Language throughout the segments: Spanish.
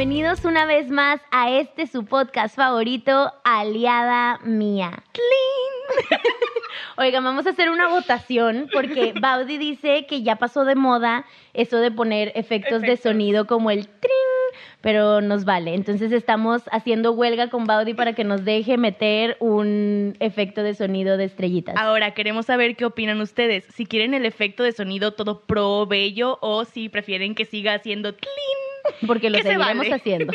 bienvenidos una vez más a este su podcast favorito, Aliada Mía. ¡Clean! Oigan, vamos a hacer una votación porque Baudi dice que ya pasó de moda eso de poner efectos, de sonido como el tring, pero nos vale. Entonces estamos haciendo huelga con Baudi para que nos deje meter un efecto de sonido de estrellitas. Ahora queremos saber qué opinan ustedes. Si quieren el efecto de sonido todo pro, bello o si prefieren que siga haciendo clean porque lo seguiremos vale. haciendo.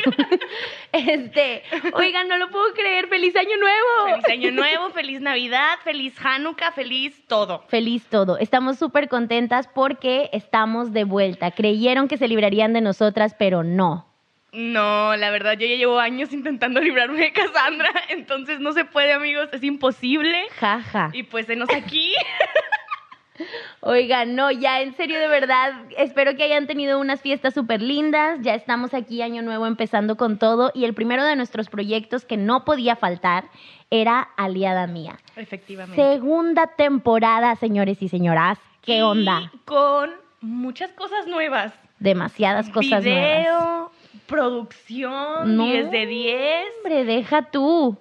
este, oigan, no lo puedo creer, feliz año nuevo. Feliz año nuevo, feliz Navidad, feliz Hanukkah, feliz todo. Feliz todo. Estamos súper contentas porque estamos de vuelta. Creyeron que se librarían de nosotras, pero no. No, la verdad, yo ya llevo años intentando librarme de Cassandra, entonces no se puede, amigos, es imposible. Jaja. Y pues enos aquí. Oigan, no, ya en serio, de verdad, espero que hayan tenido unas fiestas súper lindas. Ya estamos aquí, año nuevo, empezando con todo. Y el primero de nuestros proyectos que no podía faltar era Aliada Mía. Efectivamente. Segunda temporada, señores y señoras. ¿Qué Y onda? Con muchas cosas nuevas. Demasiadas cosas nuevas. Video, producción, No, 10 de 10. Hombre, deja tú.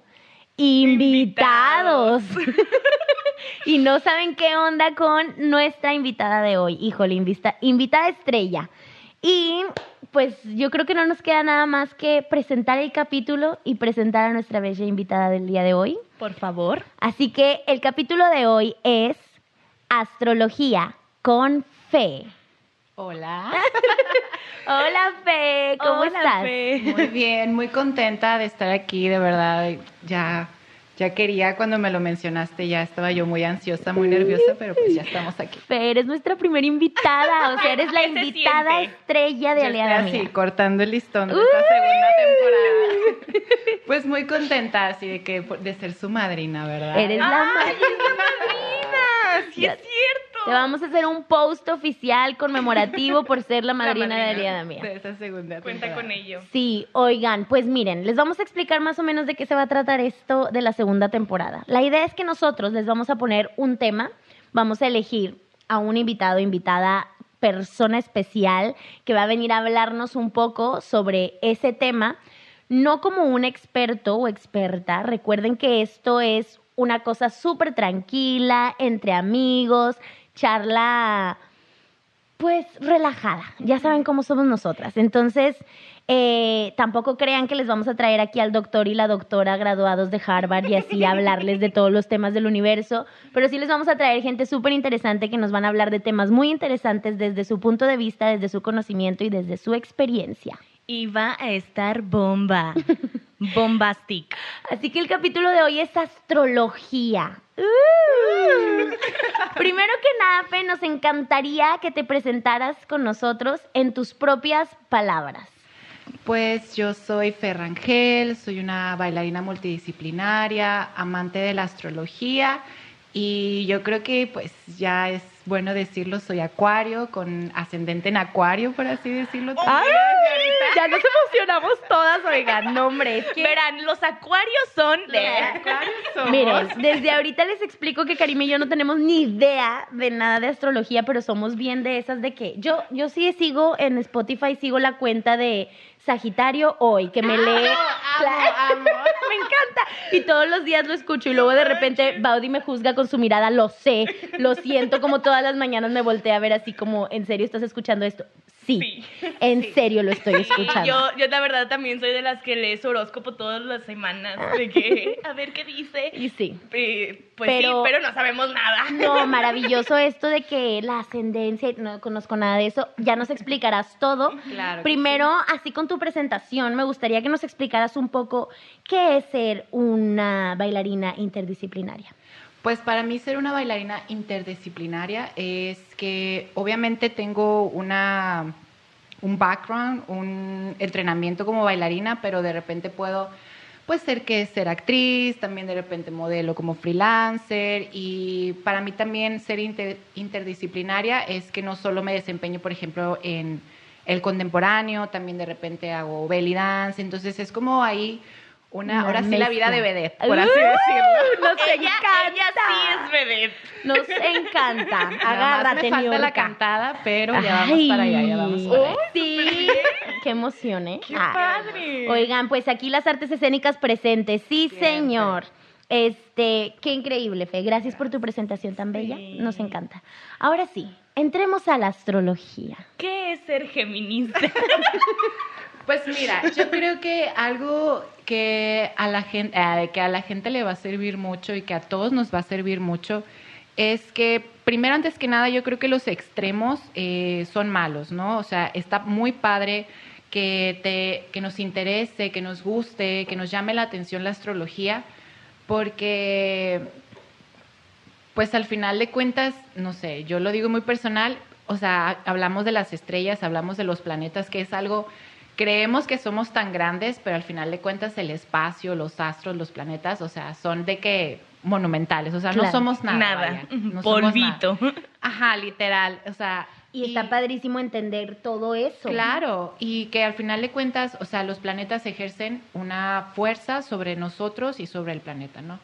Invitados. y no saben qué onda con nuestra invitada de hoy. Híjole, invita- invitada estrella. Y pues yo creo que no nos queda nada más que presentar el capítulo y presentar a nuestra bella invitada del día de hoy. Por favor. Así que el capítulo de hoy es Astrología con Fe. Hola. Hola Fe, ¿cómo Hola, estás? Fe. Muy bien, muy contenta de estar aquí, de verdad. Ya, ya quería cuando me lo mencionaste, ya estaba yo muy ansiosa, muy nerviosa, pero pues ya estamos aquí. Fe, eres nuestra primera invitada, o sea, eres la ¿Qué se invitada estrella de Yo Aliada estoy así, Mía. cortando el listón de esta segunda temporada. Pues muy contenta, así de que de ser su madrina, ¿verdad? Eres la ¡Ay, madrina. es la madrina! ¡Sí Ya- es cierto! Te vamos a hacer un post oficial conmemorativo por ser la madrina, de madrina Aliada Mía. De esa segunda Cuenta temporada. con ello. Sí, oigan, pues miren, les vamos a explicar más o menos de qué se va a tratar esto de la segunda temporada. La idea es que nosotros les vamos a poner un tema, vamos a elegir a un invitado, invitada, persona especial que va a venir a hablarnos un poco sobre ese tema, no como un experto o experta, recuerden que esto es una cosa súper tranquila, entre amigos, charla pues relajada. Ya saben cómo somos nosotras. Entonces, eh, tampoco crean que les vamos a traer aquí al doctor y la doctora graduados de Harvard y así hablarles de todos los temas del universo, pero sí les vamos a traer gente súper interesante que nos van a hablar de temas muy interesantes desde su punto de vista, desde su conocimiento y desde su experiencia. Y va a estar bomba. Bombastic. Así que el capítulo de hoy es astrología. Uh. Primero que nada, Fe, nos encantaría que te presentaras con nosotros en tus propias palabras. Pues yo soy Ferrangel, soy una bailarina multidisciplinaria, amante de la astrología y yo creo que pues ya es bueno decirlo, soy acuario, con ascendente en acuario, por así decirlo. ¡Ay! Ya nos emocionamos todas, oigan, no, hombre, es que... Verán, los acuarios son de... Los acuarios somos. Miren, desde ahorita les explico que Karim y yo no tenemos ni idea de nada de astrología, pero somos bien de esas de que yo, yo sí sigo en Spotify, sigo la cuenta de Sagitario hoy, que me lee. amo, amo. me encanta. Y todos los días lo escucho y luego de repente Baudi me juzga con su mirada, lo sé, lo siento, como todas las mañanas me voltea a ver así como, ¿en serio estás escuchando esto? Sí, Sí, en sí. serio lo estoy escuchando. yo, yo la verdad también soy de las que lee su horóscopo todas las semanas. De que, a ver qué dice. Y sí. Eh, pues Pero- sí, pero no sabemos nada. No, maravilloso esto de que la ascendencia, no conozco nada de eso, ya nos explicarás todo. Claro Primero, así con tu presentación, me gustaría que nos explicaras un poco qué es ser una bailarina interdisciplinaria. Pues para mí ser una bailarina interdisciplinaria es que obviamente tengo una un background, un entrenamiento como bailarina, pero de repente puedo pues ser que ser actriz, también de repente modelo como freelancer y para mí también ser inter- interdisciplinaria es que no solo me desempeño, por ejemplo, en el contemporáneo, también de repente hago belly dance, entonces es como ahí una, ahora sí la vida de vedette, por así Uh, decirlo. Nos Ella, encanta. ella sí es vedette. Nos encanta. Agárrate, me falta la cantada, pero ya vamos para allá, ya vamos para allá. Sí. Qué emoción, ¿eh? ¡Qué Ah. padre! Oigan, pues aquí las artes escénicas presentes. Sí, Siempre. señor. Este, qué increíble, Fe. Gracias por tu presentación tan bella. Sí. Nos encanta. Ahora sí, entremos a la astrología. ¿Qué es ser geminista? Pues mira, yo creo que algo que a la gente, eh, que a la gente le va a servir mucho y que a todos nos va a servir mucho es que primero antes que nada yo creo que los extremos eh, son malos, ¿no? O sea, está muy padre que te que nos interese, que nos guste, que nos llame la atención la astrología, porque pues al final de cuentas, no sé, yo lo digo muy personal, o sea, hablamos de las estrellas, hablamos de los planetas, que es algo, creemos que somos tan grandes, pero al final de cuentas el espacio, los astros, los planetas, o sea, son de que monumentales, o sea, no somos nada. Nada. vaya, no somos Polvito. nada. Ajá, literal, o sea. Y está padrísimo entender todo eso. Claro, y que al final de cuentas, o sea, los planetas ejercen una fuerza sobre nosotros y sobre el planeta, ¿no?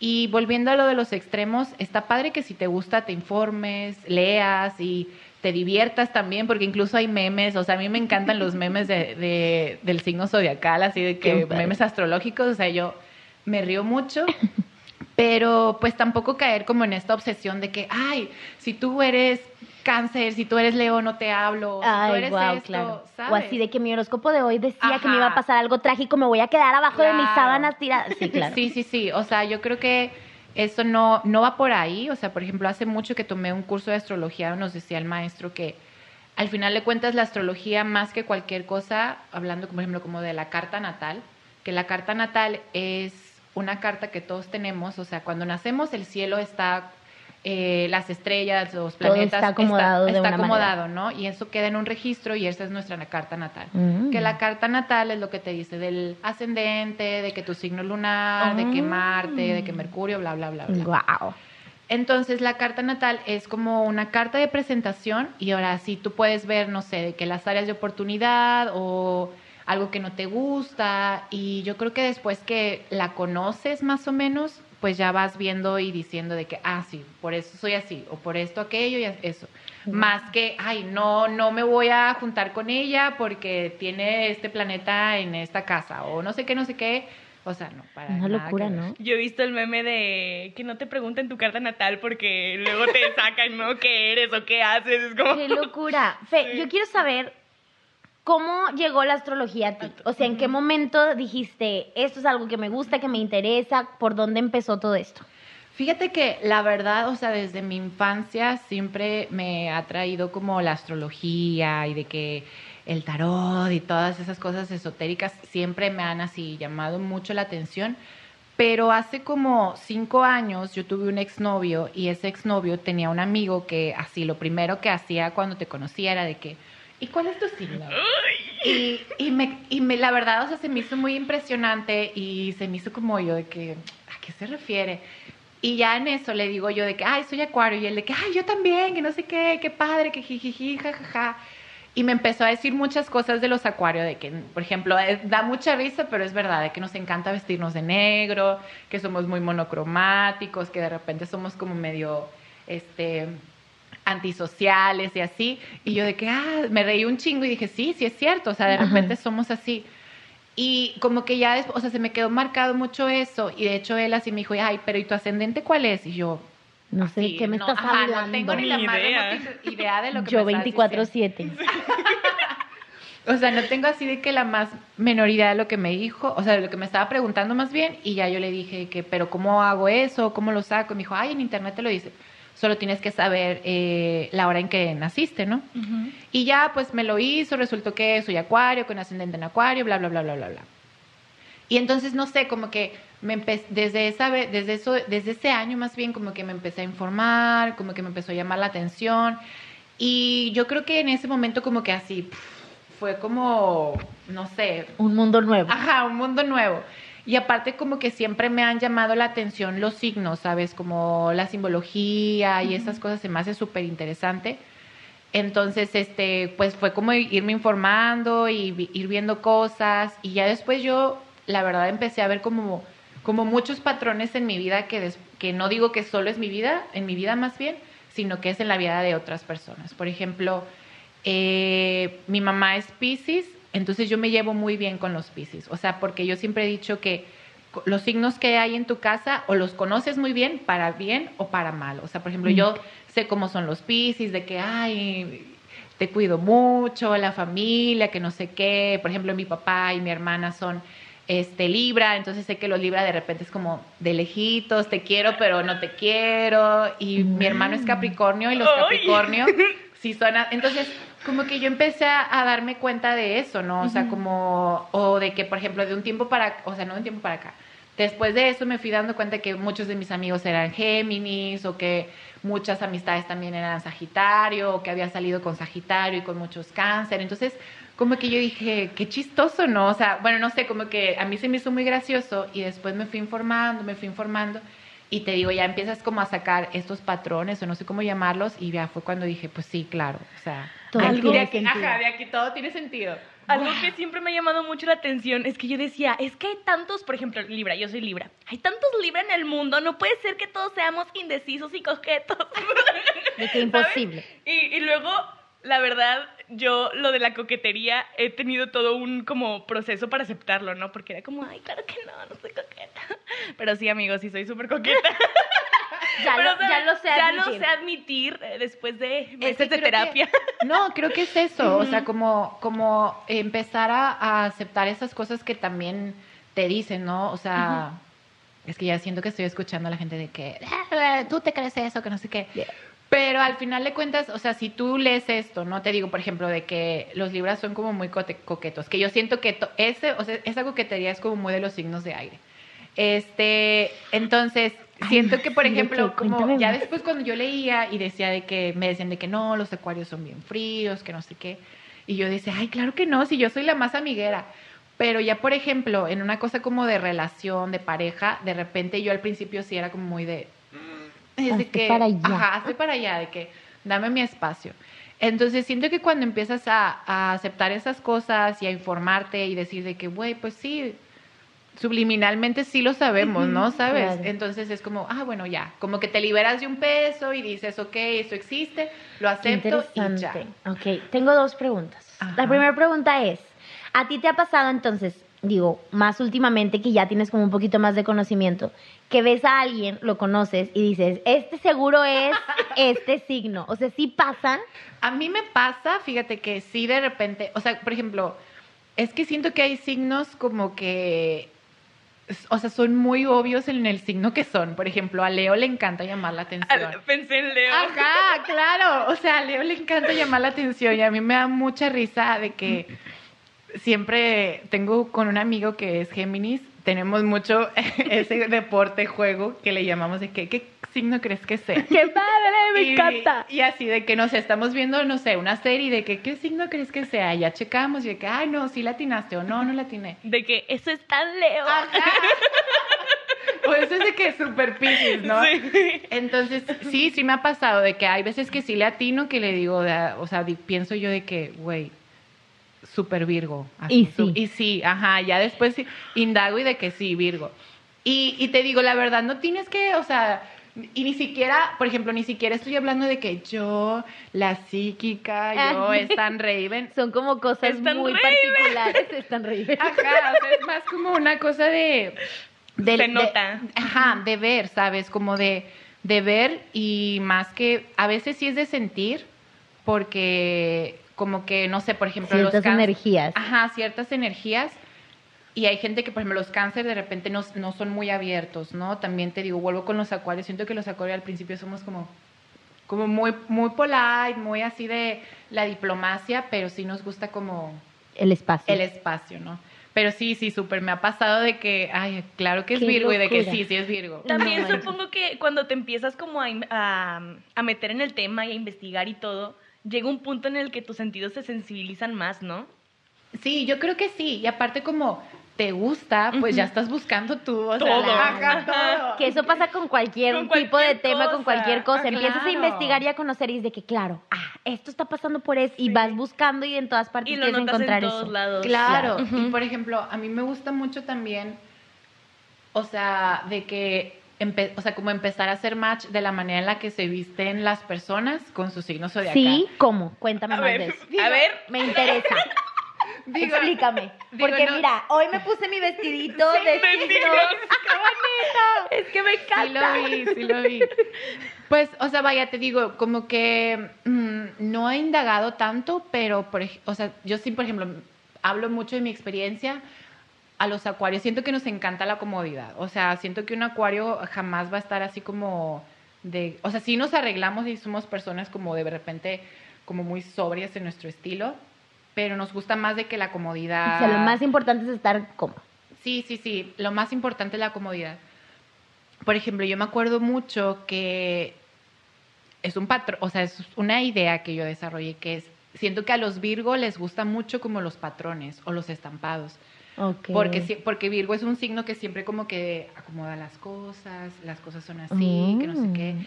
Y volviendo a lo de los extremos, está padre que si te gusta te informes, leas y te diviertas también, porque incluso hay memes, o sea, a mí me encantan los memes de, de- del signo zodiacal, así de que memes astrológicos, o sea, yo me río mucho, pero pues tampoco caer como en esta obsesión de que, ay, si tú eres cáncer, si tú eres león, no te hablo, si tú Ay, eres wow, esto, claro. ¿sabes? O así de que mi horóscopo de hoy decía que me iba a pasar algo trágico, me voy a quedar abajo de mis sábanas tiradas. Sí, claro. Sí, sí, sí. O sea, yo creo que eso no, no va por ahí. O sea, por ejemplo, hace mucho que tomé un curso de astrología, nos decía el maestro que al final de cuentas la astrología, más que cualquier cosa, hablando, por ejemplo, como de la carta natal, que la carta natal es una carta que todos tenemos. O sea, cuando nacemos, el cielo está. Eh, las estrellas, los Todo planetas, está acomodado de está una manera. acomodado, ¿no? Y eso queda en un registro y esa es nuestra carta natal. Mm. Que la carta natal es lo que te dice del ascendente, de que tu signo lunar, de que Ah. Marte, de que Mercurio, bla, bla, bla, bla. Wow. Entonces la carta natal es como una carta de presentación y ahora sí tú puedes ver, no sé, de que las áreas de oportunidad o algo que no te gusta y yo creo que después que la conoces más o menos, pues ya vas viendo y diciendo de que, ah, sí, por eso soy así o por esto, aquello y eso. Más que, ay, no, no me voy a juntar con ella porque tiene este planeta en esta casa o no sé qué, no sé qué. O sea, no, para Una nada locura. ¿no? Yo he visto el meme de que no te pregunten tu carta natal porque luego te sacan, ¿no? ¿Qué eres o qué haces? Es como... Qué locura. Fe, Sí. yo quiero saber cómo llegó la astrología a ti. O sea, ¿en qué momento dijiste, esto es algo que me gusta, que me interesa? ¿Por dónde empezó todo esto? Fíjate que la verdad, o sea, desde mi infancia siempre me ha traído como la astrología y de que el tarot y todas esas cosas esotéricas siempre me han así llamado mucho la atención. Pero hace como cinco años yo tuve un exnovio y ese exnovio tenía un amigo que así lo primero que hacía cuando te conocía era de que, ¿y cuál es tu signo? Y, y, me, y me, la verdad, o sea, se me hizo muy impresionante y se me hizo como yo de que, ¿a qué se refiere? Y ya en eso le digo yo de que, ay, soy acuario. Y él de que, ay, yo también, que no sé qué, qué padre, que jijiji, jajaja. Y me empezó a decir muchas cosas de los acuarios, de que, por ejemplo, eh, da mucha risa, pero es verdad, de que nos encanta vestirnos de negro, que somos muy monocromáticos, que de repente somos como medio, este, antisociales y así. Y yo de que, ah, me reí un chingo y dije, sí, sí es cierto, o sea, de Ajá. repente somos así. Y como que ya, después, o sea, se me quedó marcado mucho eso. Y de hecho él así me dijo, ay, pero ¿y tu ascendente cuál es? Y yo, No sé de qué me no, estás ajá, hablando. No tengo ni la Ni idea. idea de lo que Yo me estás diciendo. 24-7. O sea, no tengo así de que la más menor idea de lo que me dijo, o sea, de lo que me estaba preguntando más bien, y ya yo le dije que, pero ¿cómo hago eso? ¿Cómo lo saco? Y me dijo, ay, en internet te lo dice. Solo tienes que saber eh, la hora en que naciste, ¿no? Y ya, pues me lo hizo, resultó que soy acuario, con ascendente en acuario, bla, bla, bla, bla, bla, bla. Y entonces, no sé, como que me empe- desde, esa, desde, eso, desde ese año más bien, como que me empecé a informar, como que me empezó a llamar la atención. Y yo creo que en ese momento como que así, fue como, no sé, Un mundo nuevo. Ajá, un mundo nuevo. Y aparte como que siempre me han llamado la atención los signos, ¿sabes? Como la simbología y esas cosas se me hace súper interesante. Entonces, este, pues fue como irme informando y ir viendo cosas. Y ya después yo la verdad empecé a ver como, como muchos patrones en mi vida que, des- que no digo que solo es mi vida, en mi vida más bien, sino que es en la vida de otras personas. Por ejemplo, eh, mi mamá es Pisces, entonces yo me llevo muy bien con los Pisces. O sea, porque yo siempre he dicho que los signos que hay en tu casa o los conoces muy bien para bien o para mal. O sea, por ejemplo, yo sé cómo son los Pisces, de que, ay, te cuido mucho, la familia, que no sé qué. Por ejemplo, mi papá y mi hermana son este Libra, entonces sé que los Libra de repente es como de lejitos, te quiero pero no te quiero. Y mi hermano es Capricornio y los. Capricornio sí son... a- Entonces, como que yo empecé a, darme cuenta de eso, ¿no? O sea, como... O de que, por ejemplo, de un tiempo para... O sea, no de un tiempo para acá. Después de eso me fui dando cuenta que muchos de mis amigos eran Géminis o que muchas amistades también eran Sagitario o que había salido con Sagitario y con muchos cáncer. Entonces, como que yo dije, qué chistoso, ¿no? O sea, bueno, no sé, como que a mí se me hizo muy gracioso y después me fui informando, me fui informando y te digo, ya empiezas como a sacar estos patrones o no sé cómo llamarlos y ya fue cuando dije, pues sí, claro, o sea, Todo tiene de aquí- sentido. Ajá, de aquí todo tiene sentido. Algo que siempre me ha llamado mucho la atención es que yo decía, es que hay tantos, por ejemplo, Libra, yo soy Libra, hay tantos Libra en el mundo, no puede ser que todos seamos indecisos y coquetos. De que imposible. Y, y luego, la verdad, yo lo de la coquetería he tenido todo un como proceso para aceptarlo, ¿no? Porque era como, ay, claro que no, no soy coqueta. Pero sí, amigos, sí soy súper coqueta. Ya, Pero, lo, ya ¿sabes? lo sé Ya admitir. lo sé admitir eh, después de Es meses que de terapia. que- no, creo que es eso, o sea, como, como empezar a, a aceptar esas cosas que también te dicen, ¿no? O sea, es que ya siento que estoy escuchando a la gente de que "Ah, tú te crees eso, que no sé qué. Yeah. Pero al final de cuentas, o sea, si tú lees esto, no te digo, por ejemplo, de que los libras son como muy cote- coquetos, que yo siento que ese, o sea, esa coquetería es como muy de los signos de aire. Este, entonces, siento que, por sí, ¿de ejemplo, como ya después cuando yo leía y decía de que me decían de que no, los acuarios son bien fríos, que no sé qué, y yo decía, ay, claro que no, si yo soy la más amiguera. Pero ya, por ejemplo, en una cosa como de relación, de pareja, de repente yo al principio sí era como muy de... es de Hazte para allá. Ajá, hazte para allá, de que dame mi espacio. Entonces siento que cuando empiezas a, a aceptar esas cosas y a informarte y decir de que, güey, pues sí, subliminalmente sí lo sabemos, ¿no? ¿Sabes? claro. Entonces es como, ah, bueno, ya, como que te liberas de un peso y dices, ok, esto existe, lo acepto y ya. Ok, tengo dos preguntas. Ajá. La primera pregunta es, ¿a ti te ha pasado entonces, digo, más últimamente que ya tienes como un poquito más de conocimiento, que ves a alguien, lo conoces y dices, este seguro es este signo? O sea, ¿sí pasan? A mí me pasa, fíjate que sí de repente, o sea, por ejemplo, es que siento que hay signos como que, o sea, son muy obvios en el signo que son. Por ejemplo, a Leo le encanta llamar la atención. Ah, Pensé en Leo. Ajá, claro. O sea, a Leo le encanta llamar la atención y a mí me da mucha risa de que siempre tengo con un amigo que es Géminis, tenemos mucho ese deporte, juego que le llamamos de que, ¿qué signo crees que sea? ¡Qué padre! Me Y- encanta. Y así de que, no sé, estamos viendo, no sé, una serie de que, ¿qué signo crees que sea? Ya checamos y de que, ay, no, sí latinaste o no, no latiné. De que eso es tan Leo. Ajá. O eso es de que super piscis, ¿no? Sí. Entonces, sí, sí me ha pasado de que hay veces que sí le atino que le digo, o sea, pienso yo de que, güey, super Virgo. Y su- sí. Y sí, ajá, ya después indago y de que sí, Virgo. Y, y te digo, la verdad, no tienes que, o sea, y ni siquiera, por ejemplo, ni siquiera estoy hablando de que yo, la psíquica, yo, es tan Raven. Son como cosas muy re- particulares. Están re- Ajá, o sea, es más como una cosa de... de- Se de- nota. ajá, de ver, ¿sabes? Como de, de ver y más que... A veces sí es de sentir, porque como que, no sé, por ejemplo... Ciertas los cáncer- energías. Ajá, ciertas energías. Y hay gente que, por ejemplo, los cáncer de repente no, no son muy abiertos, ¿no? También te digo, vuelvo con los acuarios. Siento que los acuarios al principio somos como como muy muy polite, muy así de la diplomacia, pero sí nos gusta como El espacio. el espacio, ¿no? Pero sí, sí, súper me ha pasado de que, ay, claro que es Qué Virgo y de que sí, sí es Virgo. También No supongo que cuando te empiezas como a, a meter en el tema y a investigar y todo, llega un punto en el que tus sentidos se sensibilizan más, ¿no? Sí, yo creo que sí. Y aparte como te gusta, pues ya estás buscando tú, o sea, Todo. la- ajá, Ajá. todo. Que eso pasa con cualquier Con tipo de tema, con cualquier cosa. Ah, Empiezas a investigar y a conocer y es de que, claro, ah, esto está pasando por eso, y vas buscando y en todas partes Y lo quieres notas en encontrar todos eso. lados. Claro, Claro. y por ejemplo, a mí me gusta mucho también, o sea, de que, o sea, como empezar a hacer match de la manera en la que se visten las personas con su signo zodiacal. Sí, ¿cómo? Cuéntame A más ver, de eso. a ver. Me interesa. Digo- Explícame. digo, Porque no- mira, hoy me puse mi vestidito Sí, de vestido. signos. ¡Qué bonito! Es que me Sí encanta. lo vi, sí lo vi. Pues, o sea, vaya, te digo, como que mm, no he indagado tanto, pero, por, o sea, yo sí, por ejemplo, hablo mucho de mi experiencia a los acuarios. Siento que nos encanta la comodidad. O sea, siento que un acuario jamás va a estar así como de... O sea, sí nos arreglamos y somos personas como de repente, como muy sobrias en nuestro estilo, pero nos gusta más de que la comodidad... O sea, lo más importante es estar cómodo. Sí, sí, sí. Lo más importante es la comodidad. Por ejemplo, yo me acuerdo mucho que es un patrón, o sea, es una idea que yo desarrollé que es, siento que a los Virgo les gusta mucho como los patrones o los estampados. Porque, porque Virgo es un signo que siempre como que acomoda las cosas, las cosas son así, que no sé qué. Mm.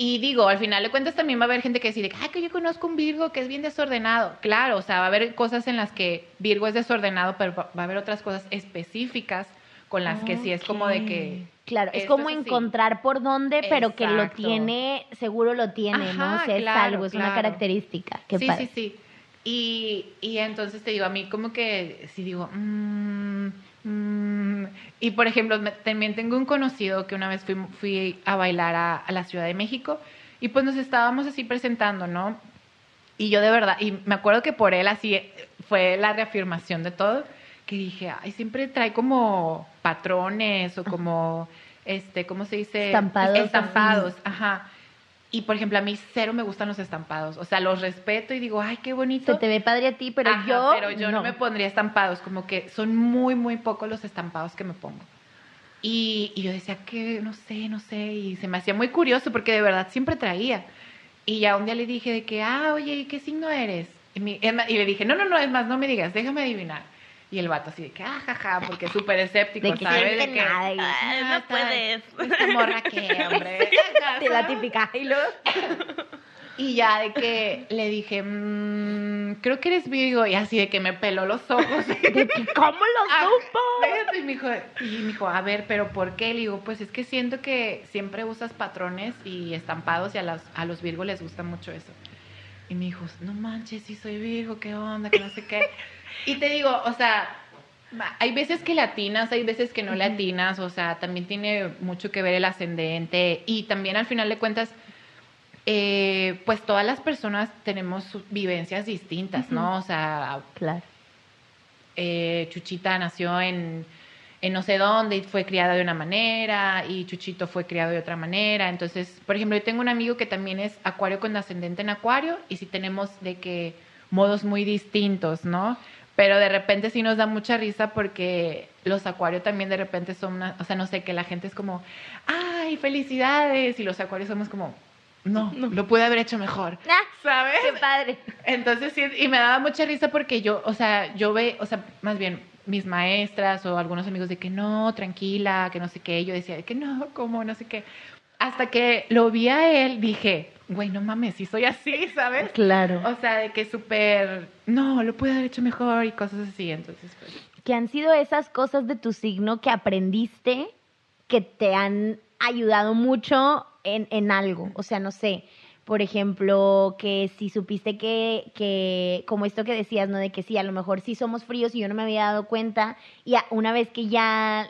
Y digo, al final de cuentas también va a haber gente que dice, ah, que yo conozco un Virgo que es bien desordenado. Claro, o sea, va a haber cosas en las que Virgo es desordenado, pero va a haber otras cosas específicas con las que sí es como de que... Claro, es como encontrar por dónde, pero que lo tiene, seguro lo tiene, ¿no? O sea, es claro, algo, es una característica. Qué sí, padre. sí, sí. Y, y entonces te digo, a mí como que sí digo, mm, mm. y por ejemplo, me- también tengo un conocido que una vez fui, fui a bailar a, a la Ciudad de México y pues nos estábamos así presentando, ¿no? Y yo de verdad, y me acuerdo que por él así fue la reafirmación de todo, que dije, ay, siempre trae como patrones o como, este, ¿cómo se dice? Estampados. Estampados, ajá. Y por ejemplo, a mí cero me gustan los estampados. O sea, los respeto y digo, ay, qué bonito. Se te ve padre a ti, pero Ajá, yo. pero yo no. me pondría estampados, como que son muy, muy pocos los estampados que me pongo. Y, y yo decía que no sé, no sé, y se me hacía muy curioso porque de verdad siempre traía. Y ya un día le dije de que, ah, oye, ¿qué signo eres? Y, mi- y le dije, no, no, no, es más, no me digas, déjame adivinar. Y el vato así de que, ah, jaja, porque es súper escéptico, De que ¿sabes? De que, nada, y- Ay, "Ah, no esta- puedes. Esta morra que, hombre. De la típica. Y luego. Y ya de que le dije, "Mm, creo que eres Virgo. Y así de que me peló los ojos. de que, ¿Cómo lo Ah, supo? y me dijo, y me dijo, a ver, pero ¿por qué? Le digo, pues es que siento que siempre usas patrones y estampados y a, las, a los Virgo les gusta mucho eso. Y me dijo, no manches, sí soy Virgo, qué onda, que no sé qué. Y te digo, o sea, hay veces que latinas, hay veces que no latinas, o sea, también tiene mucho que ver el ascendente y también al final de cuentas, eh, pues todas las personas tenemos vivencias distintas, ¿no? O sea, Claro. eh, Chuchita nació en, en no sé dónde y fue criada de una manera y Chuchito fue criado de otra manera. Entonces, por ejemplo, yo tengo un amigo que también es acuario con ascendente en acuario y sí tenemos de que modos muy distintos, ¿no? Pero de repente sí nos da mucha risa porque los acuarios también de repente son, una- o sea, no sé, que la gente es como, ay, felicidades, y los acuarios somos como, no, lo pude haber hecho mejor, Ah, ¿sabes? qué padre. Entonces sí, y me daba mucha risa porque yo, o sea, yo ve, o sea, más bien mis maestras o algunos amigos de que no, tranquila, que no sé qué, yo decía de que no, ¿cómo? No sé qué. Hasta que lo vi a él, dije, güey, no mames, sí soy así, ¿sabes? Claro. O sea, de que súper, no, lo pude haber hecho mejor y cosas así, entonces pues... que han sido esas cosas de tu signo que aprendiste que te han ayudado mucho en, en algo. O sea, no sé, por ejemplo, que si supiste que, que, como esto que decías, ¿no? De que sí, a lo mejor sí somos fríos y yo no me había dado cuenta. Y una vez que ya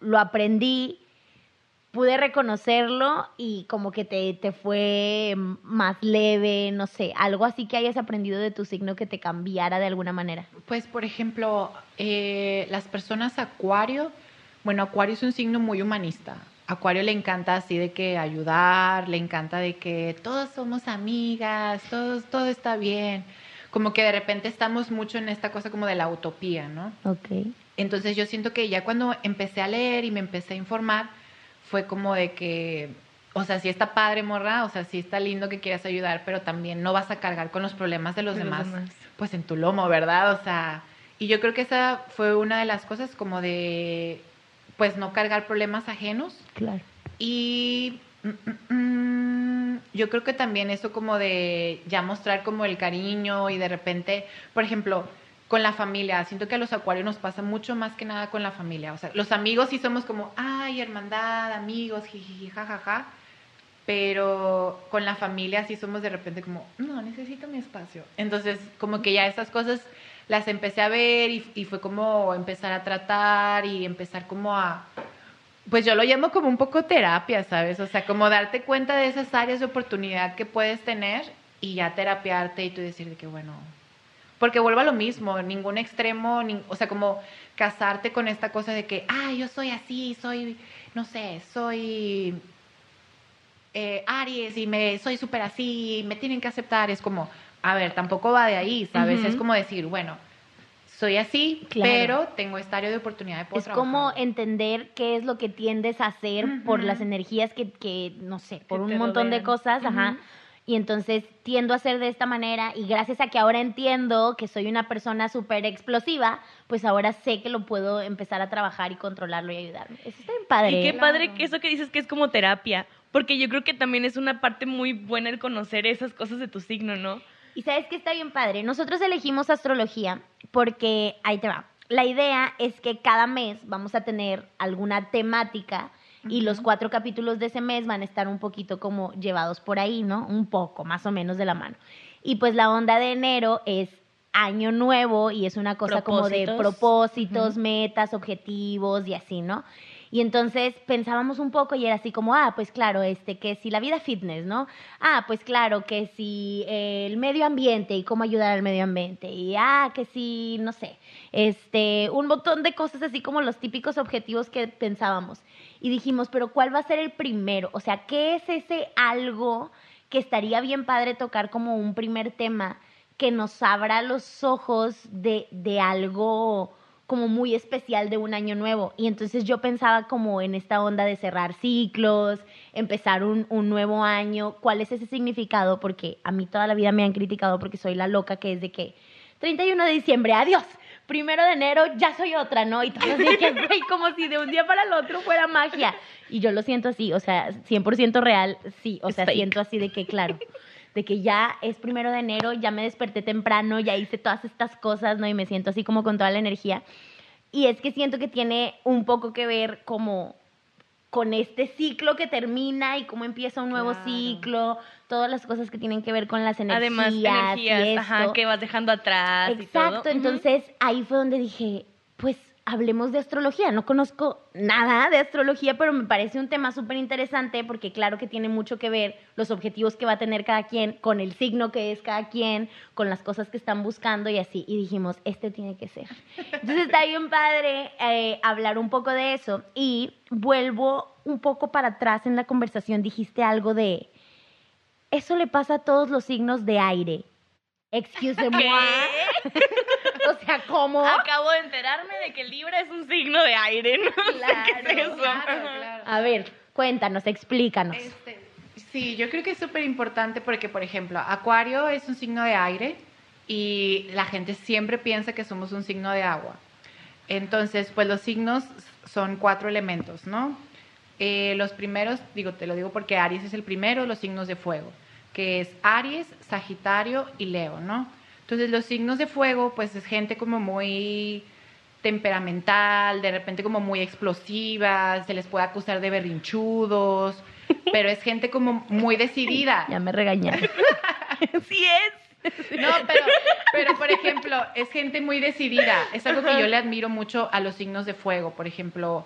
lo aprendí, pude reconocerlo y como que te, te fue más leve, no sé, algo así que hayas aprendido de tu signo que te cambiara de alguna manera. Pues, por ejemplo, eh, las personas Acuario, bueno, Acuario es un signo muy humanista. Acuario le encanta así de que ayudar, le encanta de que todos somos amigas, todos, todo está bien. Como que de repente estamos mucho en esta cosa como de la utopía, ¿no? Ok. Entonces yo siento que ya cuando empecé a leer y me empecé a informar, fue como de que, o sea, sí está padre, morra, o sea, sí está lindo que quieras ayudar, pero también no vas a cargar con los problemas de los, De los demás, demás. pues en tu lomo, ¿verdad? O sea, y yo creo que esa fue una de las cosas como de, pues no cargar problemas ajenos Claro. y mm, mm, mm, yo creo que también eso como de ya mostrar como el cariño y de repente, por ejemplo, con la familia, siento que a los acuarios nos pasa mucho más que nada con la familia. O sea, los amigos sí somos como, ay, hermandad, amigos, jiji, jajaja. Pero con la familia sí somos de repente como, no, necesito mi espacio. Entonces, como que ya esas cosas las empecé a ver y, fue como empezar a tratar y empezar como a, pues yo lo llamo como un poco terapia, ¿sabes? O sea, como darte cuenta de esas áreas de oportunidad que puedes tener y ya terapiarte y tú decir de que, bueno, porque vuelvo a lo mismo, ningún extremo, ni- o sea, como casarte con esta cosa de que, ah, yo soy así, soy, no sé, soy eh, Aries y me soy súper así, me tienen que aceptar, es como, a ver, tampoco va de ahí, ¿sabes? Ujú. Es como decir, bueno, soy así, Claro. pero tengo esta área de oportunidad de poder Es como entender qué es lo que tiendes a hacer por las energías que, que, no sé, por Que un montón de cosas, ajá. Y entonces tiendo a hacer de esta manera y gracias a que ahora entiendo que soy una persona súper explosiva, pues ahora sé que lo puedo empezar a trabajar y controlarlo y ayudarme. Eso está bien padre. Y qué Claro. padre que eso que dices que es como terapia, porque yo creo que también es una parte muy buena el conocer esas cosas de tu signo, ¿no? Y sabes que está bien padre. Nosotros elegimos astrología porque, ahí te va, la idea es que cada mes vamos a tener alguna temática y los cuatro capítulos de ese mes van a estar un poquito como llevados por ahí, ¿no? Un poco, más o menos de la mano. Y pues la onda de enero es año nuevo y es una cosa como de Propósitos. propósitos, metas, objetivos y así, ¿no? Y entonces pensábamos un poco y era así como, ah, pues claro, este, que si la vida fitness, ¿no? Ah, pues claro, que si eh, el medio ambiente y cómo ayudar al medio ambiente. Y ah, que si, no sé, este, un montón de cosas así como los típicos objetivos que pensábamos. Y dijimos, pero ¿cuál va a ser el primero? O sea, ¿qué es ese algo que estaría bien padre tocar como un primer tema que nos abra los ojos de, de algo como muy especial de un año nuevo. Y entonces yo pensaba como en esta onda de cerrar ciclos, empezar un, un nuevo año, cuál es ese significado, porque a mí toda la vida me han criticado porque soy la loca que es de que 31 de diciembre, adiós. Primero de enero ya soy otra, ¿no? Y todo así que, güey, como si de un día para el otro fuera magia. Y yo lo siento así, o sea, 100% real, sí, o sea, siento así de que, claro, de que ya es primero de enero, ya me desperté temprano, ya hice todas estas cosas, ¿no? Y me siento así como con toda la energía. Y es que siento que tiene un poco que ver como con este ciclo que termina y cómo empieza un nuevo Claro. ciclo, todas las cosas que tienen que ver con las energías. Además, y energías, ajá, que vas dejando atrás y todo. Exacto, entonces ahí fue donde dije, pues hablemos de astrología. No conozco nada de astrología, pero me parece un tema súper interesante porque claro que tiene mucho que ver los objetivos que va a tener cada quien, con el signo que es cada quien, con las cosas que están buscando y así. Y dijimos, este tiene que ser. Entonces está bien padre eh, hablar un poco de eso. Y vuelvo un poco para atrás en la conversación. Dijiste algo de, eso le pasa a todos los signos de aire. Excuse-moi. o sea, ¿cómo? Acabo de enterarme de que Libra es un signo de aire, ¿no? Claro, ¿Qué es eso? Claro, claro. A ver, cuéntanos, explícanos. Este, sí, yo creo que es súper importante porque, por ejemplo, Acuario es un signo de aire y la gente siempre piensa que somos un signo de agua. Entonces, pues los signos son cuatro elementos, ¿no? Eh, los primeros, digo, te lo digo porque Aries es el primero, los signos de fuego, que es Aries, Sagitario y Leo, ¿no? Entonces, los signos de fuego, pues es gente como muy temperamental, de repente como muy explosiva, se les puede acusar de berrinchudos, pero es gente como muy decidida. Ya me regañaron. Sí es. No, pero, pero por ejemplo, es gente muy decidida. Es algo que yo le admiro mucho a los signos de fuego. Por ejemplo,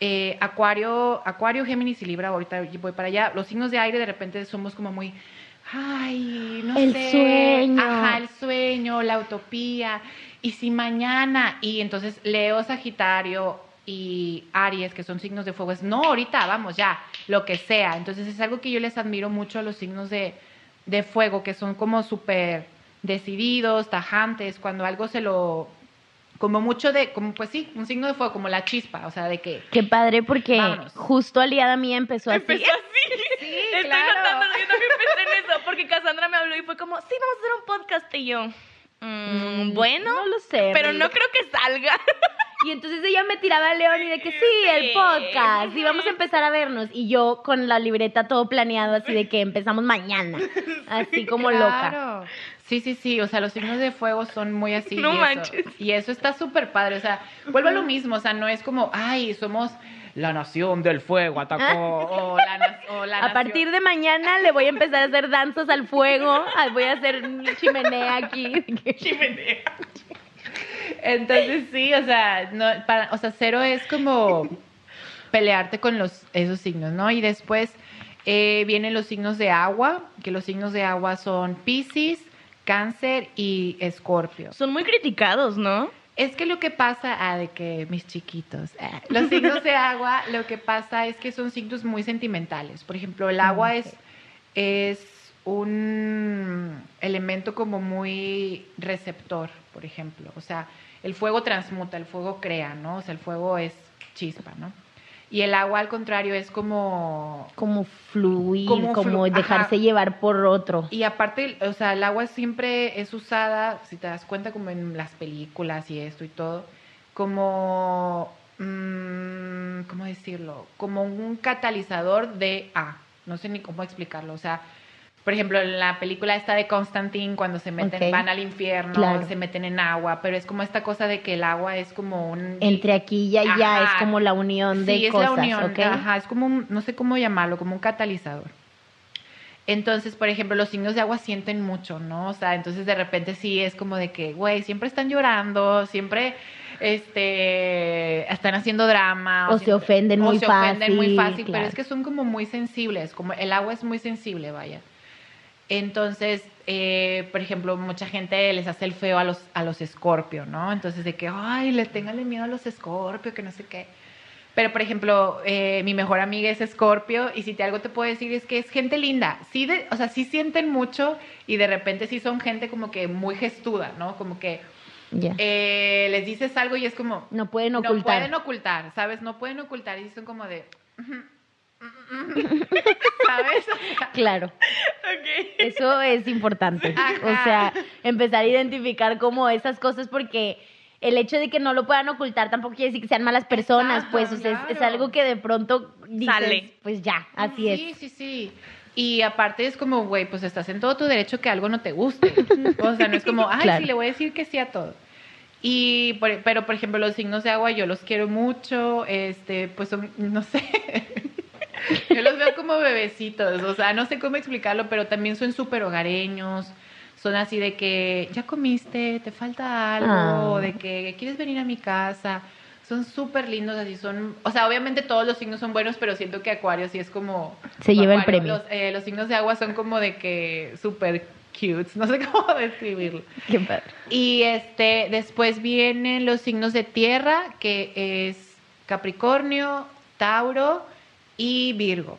eh, Acuario, Acuario, Géminis y Libra, ahorita voy para allá. Los signos de aire de repente somos como muy, ay, no El sé. sueño. Ajá, el sueño, la utopía. Y si mañana, y entonces Leo, Sagitario y Aries, que son signos de fuego, es no, ahorita, vamos, ya, lo que sea. Entonces es algo que yo les admiro mucho a los signos de, de fuego, que son como súper decididos, tajantes, cuando algo se lo, como mucho de, como pues sí, un signo de fuego, como la chispa, o sea, de que... Qué padre porque Vámonos. justo aliada mía empezó así. Empezó así. Sí, Estoy claro. notándolo, yo también pensé eso, porque Cassandra me habló y fue como, sí, vamos a hacer un podcast y yo. mm, Mm, bueno, no lo sé, pero no creo que salga. Y entonces ella me tiraba a León y de que sí, el podcast, y vamos a empezar a vernos. Y yo con la libreta todo planeado, así de que empezamos mañana, así como loca. Sí, sí, sí, o sea, los signos de fuego son muy así. No y eso- manches. y eso está súper padre, o sea, vuelvo a lo mismo, o sea, no es como, ay, somos la nación del fuego, atacó, la, na- la A nación- partir de mañana le voy a empezar a hacer danzas al fuego, ah, voy a hacer chimenea aquí. Chimenea. Entonces sí, o sea, no, para, o sea, cero es como pelearte con los esos signos, ¿no? Y después eh, vienen los signos de agua, que los signos de agua son Piscis, Cáncer y Escorpio. Son muy criticados, ¿no? Es que lo que pasa, ah, de que mis chiquitos, ah, los signos de agua, lo que pasa es que son signos muy sentimentales. Por ejemplo, el agua es, es un elemento como muy receptor, por ejemplo. O sea, el fuego transmuta, el fuego crea, ¿no? O sea, el fuego es chispa, ¿no? Y el agua, al contrario, es como Como fluir, Como dejarse ajá. llevar por otro. Y aparte, o sea, el agua siempre es usada, si te das cuenta, como en las películas y esto y todo, como, mm, ¿cómo decirlo? Como un catalizador de A. No sé ni cómo explicarlo. O sea, por ejemplo, en la película esta de Constantine, cuando se meten, Ok. van al infierno, Claro. se meten en agua, pero es como esta cosa de que el agua es como un... Entre aquí y allá Ajá. es como la unión de sí, es cosas, la unión, ¿ok? ajá, es como un, no sé cómo llamarlo, como un catalizador. Entonces, por ejemplo, los signos de agua sienten mucho, ¿no? O sea, entonces de repente sí es como de que, güey, siempre están llorando, siempre este están haciendo drama O se siempre- ofenden o muy se ofenden muy fácil, fácil, pero es que son como muy sensibles, como el agua es muy sensible, vaya. Entonces, eh, por ejemplo, mucha gente les hace el feo a los a los escorpio, ¿no? Entonces de que, ay, le téngale miedo a los escorpio, que no sé qué. Pero, por ejemplo, eh, mi mejor amiga es Escorpio y si te algo te puedo decir es que es gente linda. Sí, de, o sea, sí sienten mucho y de repente sí son gente como que muy gestuda, ¿no? Como que eh, les dices algo y es como... no pueden No ocultar. pueden ocultar, ¿sabes? No pueden ocultar y son como de... ¿Sabes? Claro, eso es importante. Ajá. O sea, empezar a identificar como esas cosas porque el hecho de que no lo puedan ocultar tampoco quiere decir que sean malas personas, Exacto, pues, o sea, es- algo que de pronto dices, Sale. pues ya, así Sí, es. sí, sí. Y aparte es como, güey, pues estás en todo tu derecho que algo no te guste. O sea, no es como, ay, Claro. sí, le voy a decir que sí a todo. Y, por- pero, por ejemplo, los signos de agua yo los quiero mucho, este, pues son, no sé, yo los veo como bebecitos, o sea, no sé cómo explicarlo, pero también son súper hogareños, son así de que, ya comiste, te falta algo, Ah. de que quieres venir a mi casa, son súper lindos, así son, o sea, obviamente todos los signos son buenos, pero siento que Acuario sí es como... Se lleva el premio. Los, eh, los signos de agua son como de que súper cute, no sé cómo describirlo. Qué padre. Y este, después vienen los signos de tierra, que es Capricornio, Tauro y Virgo.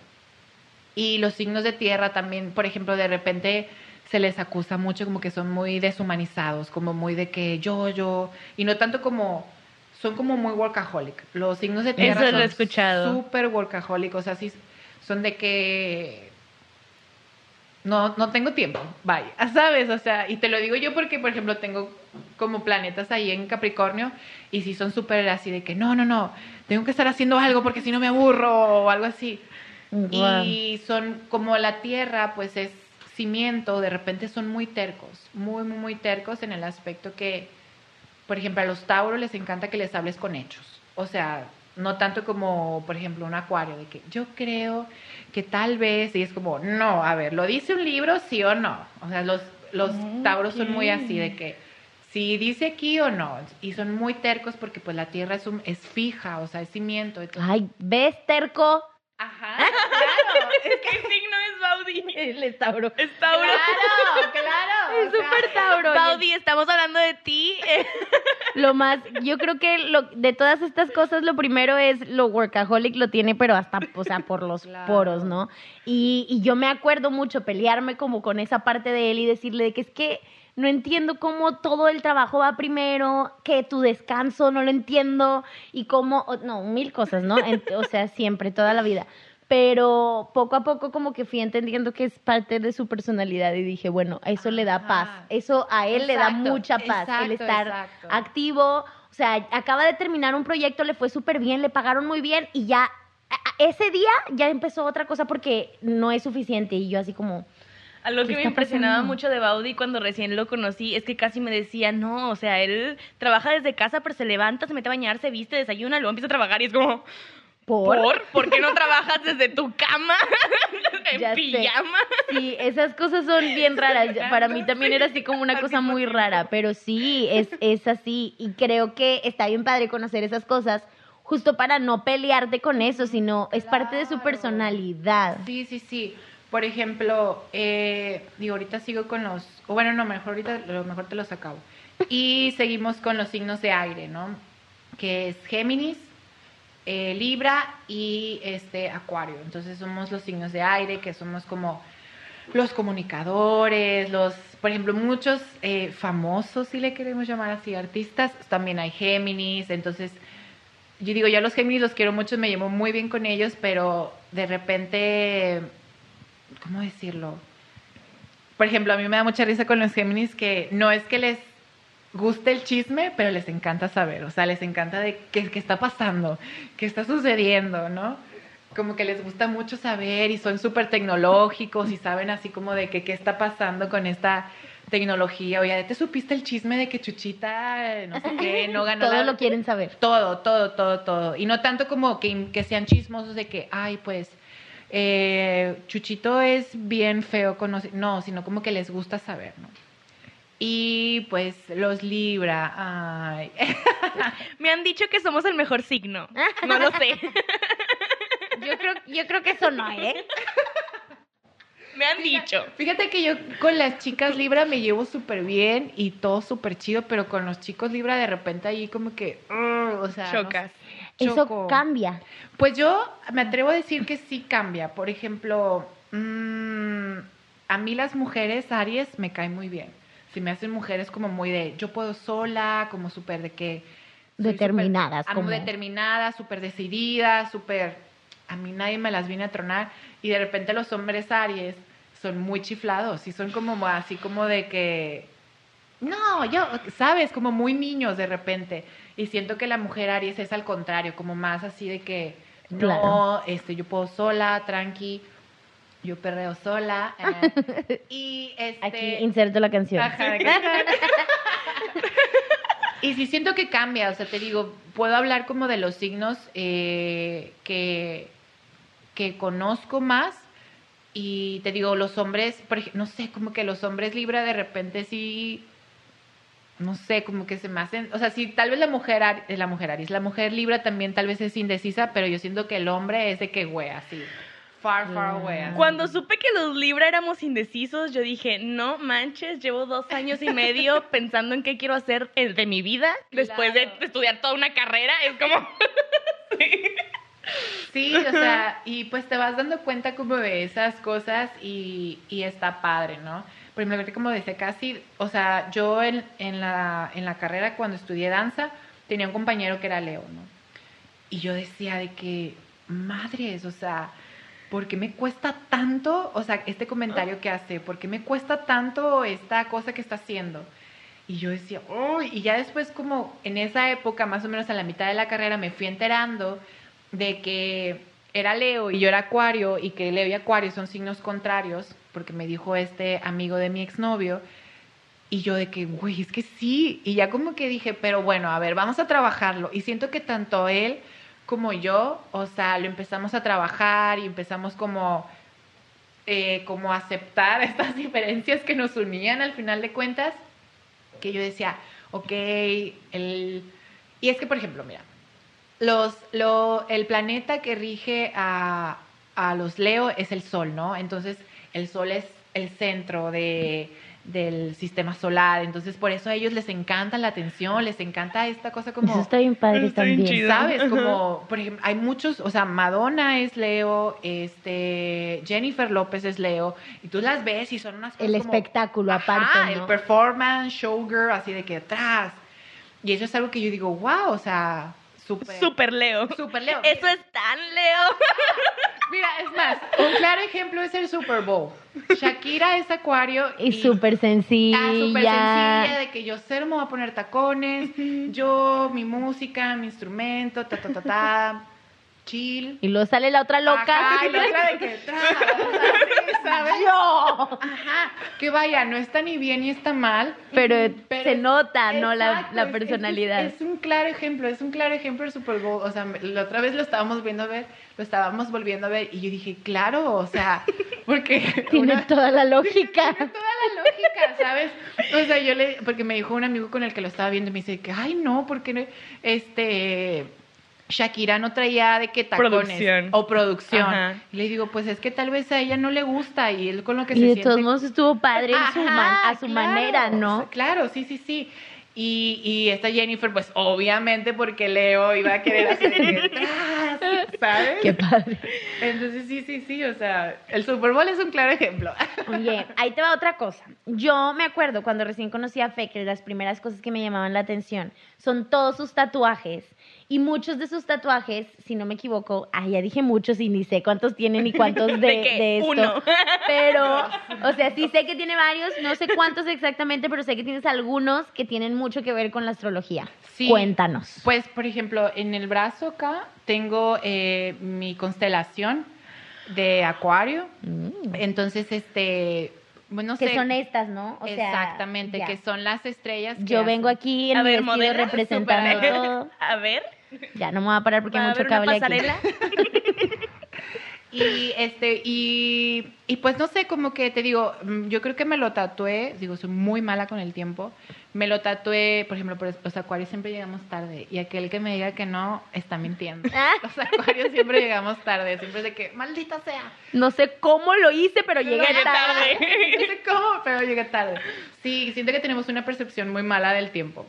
Y los signos de tierra también, por ejemplo, de repente se les acusa mucho como que son muy deshumanizados, como muy de que yo, yo, y no tanto como, son como muy workaholic. Los signos de tierra Eso son súper workaholic, o sea, sí, son de que no, no tengo tiempo, vaya, ¿sabes? O sea, y te lo digo yo porque, por ejemplo, tengo como planetas ahí en Capricornio y sí son súper así de que no, no, no, tengo que estar haciendo algo porque si no me aburro o algo así. Y son como la tierra, pues es cimiento, de repente son muy tercos, muy, muy, muy tercos en el aspecto que, por ejemplo, a los Tauros les encanta que les hables con hechos. O sea, no tanto como, por ejemplo, un acuario, de que yo creo que tal vez, y es como, no, a ver, ¿lo dice un libro, sí o no? O sea, los, los Tauros son muy así, de que si dice aquí o no, y son muy tercos porque pues la tierra es, un, es fija, o sea, es cimiento. entonces- Ay, ¿ves, terco? Ajá, claro, es ¿Qué signo es Baudi? El es Tauro. Es Tauro. Claro, claro. Es súper Tauro. Baudi, estamos hablando de ti. Lo más, yo creo que lo, de todas estas cosas, lo primero es lo workaholic lo tiene, pero hasta, o sea, por los Claro. poros, ¿no? Y, y yo me acuerdo mucho pelearme como con esa parte de él y decirle de que es que no entiendo cómo todo el trabajo va primero, que tu descanso no lo entiendo y cómo, no, mil cosas, ¿no? O sea, siempre, toda la vida. Pero poco a poco como que fui entendiendo que es parte de su personalidad y dije, bueno, eso le da paz, eso a él le da mucha paz, el exacto, estar exacto. activo, o sea, acaba de terminar un proyecto, le fue súper bien, le pagaron muy bien y ya ese día ya empezó otra cosa porque no es suficiente y yo así como, Algo ¿Qué que me impresionaba pasando? mucho de Baudi cuando recién lo conocí es que casi me decía, no, o sea, él trabaja desde casa, pero se levanta, se mete a bañar, se viste, desayuna, luego empieza a trabajar y es como, ¿por? ¿por? ¿Por qué no trabajas desde tu cama? en Ya sé. pijama. Sí, esas cosas son bien raras. Para mí también era así como una cosa muy rara, pero sí, es, es así. Y creo que está bien padre conocer esas cosas justo para no pelearte con eso, sino es parte de su personalidad. Sí, sí, sí. Por ejemplo, eh, digo, ahorita sigo con los, o bueno, no, mejor ahorita, lo mejor te los acabo. Y seguimos con los signos de aire, ¿no? Que es Géminis, eh, Libra y este Acuario. Entonces somos los signos de aire, que somos como los comunicadores, los, por ejemplo, muchos eh, famosos, si le queremos llamar así, artistas, también hay Géminis, entonces yo digo, yo los Géminis los quiero mucho, me llevo muy bien con ellos, pero de repente, ¿cómo decirlo? Por ejemplo, a mí me da mucha risa con los Géminis que no es que les guste el chisme, pero les encanta saber, o sea, les encanta de qué, qué está pasando, qué está sucediendo, ¿no? Como que les gusta mucho saber y son súper tecnológicos y saben así como de que qué está pasando con esta tecnología. Oye, ¿te supiste el chisme de que Chuchita, no sé qué, no ganó Todo la- lo quieren saber. todo, todo, todo, todo. Y no tanto como que, que sean chismosos de que, ay, pues, eh, Chuchito es bien feo conocer. No, sino como que les gusta saber, ¿no? Y pues los Libra, ay. Me han dicho que somos el mejor signo. No lo sé. Yo creo, yo creo que eso no, ¿eh? Me han dicho. Fíjate que yo con las chicas Libra me llevo súper bien y todo súper chido, pero con los chicos Libra de repente ahí como que, "Ugh", o sea, no Chocas. sé, Eso cambia. Pues yo me atrevo a decir que sí cambia. Por ejemplo, mm, a mí las mujeres Aries me caen muy bien. Si me hacen mujeres como muy de, yo puedo sola, como súper de que... Determinadas, súper- como- determinadas, súper decididas, súper... A mí nadie me las viene a tronar. Y de repente los hombres Aries son muy chiflados y son como así como de que... No, yo, sabes, como muy niños de repente. Y siento que la mujer Aries es al contrario, como más así de que no, Claro. este, yo puedo sola, tranqui, yo perreo sola. eh, y este. Aquí inserto la canción. Ajá, y sí siento que cambia, o sea, te digo, puedo hablar como de los signos eh, que, que conozco más y te digo, los hombres, por ejemplo, no sé, como que los hombres Libra de repente sí, no sé, como que se me hacen, o sea, sí, tal vez la mujer, la mujer Aries, la mujer Libra también tal vez es indecisa, pero yo siento que el hombre es de que güey, así, far, far away. así. Cuando supe que los Libra éramos indecisos, yo dije, no manches, llevo dos años y medio pensando en qué quiero hacer eh, de mi vida después de estudiar toda una carrera. Es como... Sí, o sea, y pues te vas dando cuenta como de esas cosas y, y está padre, ¿no? Por ejemplo, como decía casi, o sea, yo en, en, la, en la carrera cuando estudié danza tenía un compañero que era Leo, ¿no? Y yo decía de que, madres, o sea, ¿por qué me cuesta tanto, o sea, este comentario que hace, ¿por qué me cuesta tanto esta cosa que está haciendo? Y yo decía, uy, y ya después como en esa época, más o menos a la mitad de la carrera, me fui enterando de que era Leo y yo era Acuario y que Leo y Acuario son signos contrarios, porque me dijo este amigo de mi exnovio, y yo de que, güey, es que sí, y ya como que dije, pero bueno, a ver, vamos a trabajarlo, y siento que tanto él como yo, o sea, lo empezamos a trabajar y empezamos como, eh, como a aceptar estas diferencias que nos unían al final de cuentas, que yo decía, ok, el... Y es que, por ejemplo, mira, los, lo, el planeta que rige a, a los Leo es el Sol, ¿no? Entonces, el Sol es el centro de, del sistema solar, entonces por eso a ellos les encanta la atención, les encanta esta cosa como... Eso está bien padre Está bien también. chido. ¿Sabes? Como, por ejemplo, hay muchos, o sea, Madonna es Leo, este, Jennifer López es Leo, y tú las ves y son unas cosas El como- espectáculo Ajá, aparte, el ¿no? performance, showgirl, así de que atrás. Y eso es algo que yo digo, wow, o sea, súper. Súper Leo. Súper Leo. Eso es tan Leo. Mira, es más, un claro ejemplo es el Super Bowl. Shakira es acuario Y súper sencilla. Ah, súper sencilla, de que yo me voy a poner tacones, yo, mi música, mi instrumento, ta, ta, ta, ta, chill. Y luego sale la otra loca. Ajá, y la otra de que, tra, ¿sabes? Yo. Ajá, que vaya, no está ni bien ni está mal. Pero, Pero se nota, ¿no? La, la es- personalidad. Es, un claro ejemplo, es un claro ejemplo el Super Bowl. O sea, la otra vez lo estábamos viendo a ver, lo estábamos volviendo a ver y yo dije, claro, o sea, porque... Tiene una- toda la lógica. Tiene toda la lógica, ¿sabes? O sea, yo le, porque me dijo un amigo con el que lo estaba viendo y me dice que, ay, no, porque no, este, Shakira no traía de qué tacones Producción. o producción. Ajá. Y le digo, pues es que tal vez a ella no le gusta y él con lo que Y se de siente todos modos estuvo padre en su man- a su claro, manera, ¿no? claro, sí, sí, sí. Y, y esta Jennifer, pues obviamente porque Leo iba a querer hacer ¿sabes? Qué padre. Entonces sí, sí, sí, o sea, el Super Bowl es un claro ejemplo. Oye, ahí te va otra cosa. Yo me acuerdo cuando recién conocí a Fe que las primeras cosas que me llamaban la atención son todos sus tatuajes. Y muchos de sus tatuajes, si no me equivoco, ay, ya dije muchos y ni sé cuántos tienen ni cuántos de, ¿De qué? de esto. Uno. Pero, o sea, sí sé que tiene varios, no sé cuántos exactamente, pero sé que tienes algunos que tienen mucho que ver con la astrología. Sí. Cuéntanos. Pues, por ejemplo, en el brazo acá tengo eh, mi constelación de Acuario. Mm. Entonces, este, bueno, no que sé. son estas, ¿no? O sea, exactamente, que son las estrellas. que Yo vengo aquí en A mi ver, vestido representando. A ver. Ya no me voy a parar porque hay ¿Va a mucho cable aquí. Y este, y, y pues no sé, como que te digo, mm, yo creo que me lo tatué, digo, soy muy mala con el tiempo. Me lo tatué, por ejemplo, por los acuarios siempre llegamos tarde. Y aquel que me diga que no, está mintiendo. Ah. Los acuarios siempre llegamos tarde, siempre es de que, maldita sea. No sé cómo lo hice, pero llegué Llegué tarde. tarde. No sé cómo, pero llegué tarde. Sí, siento que tenemos una percepción muy mala del tiempo.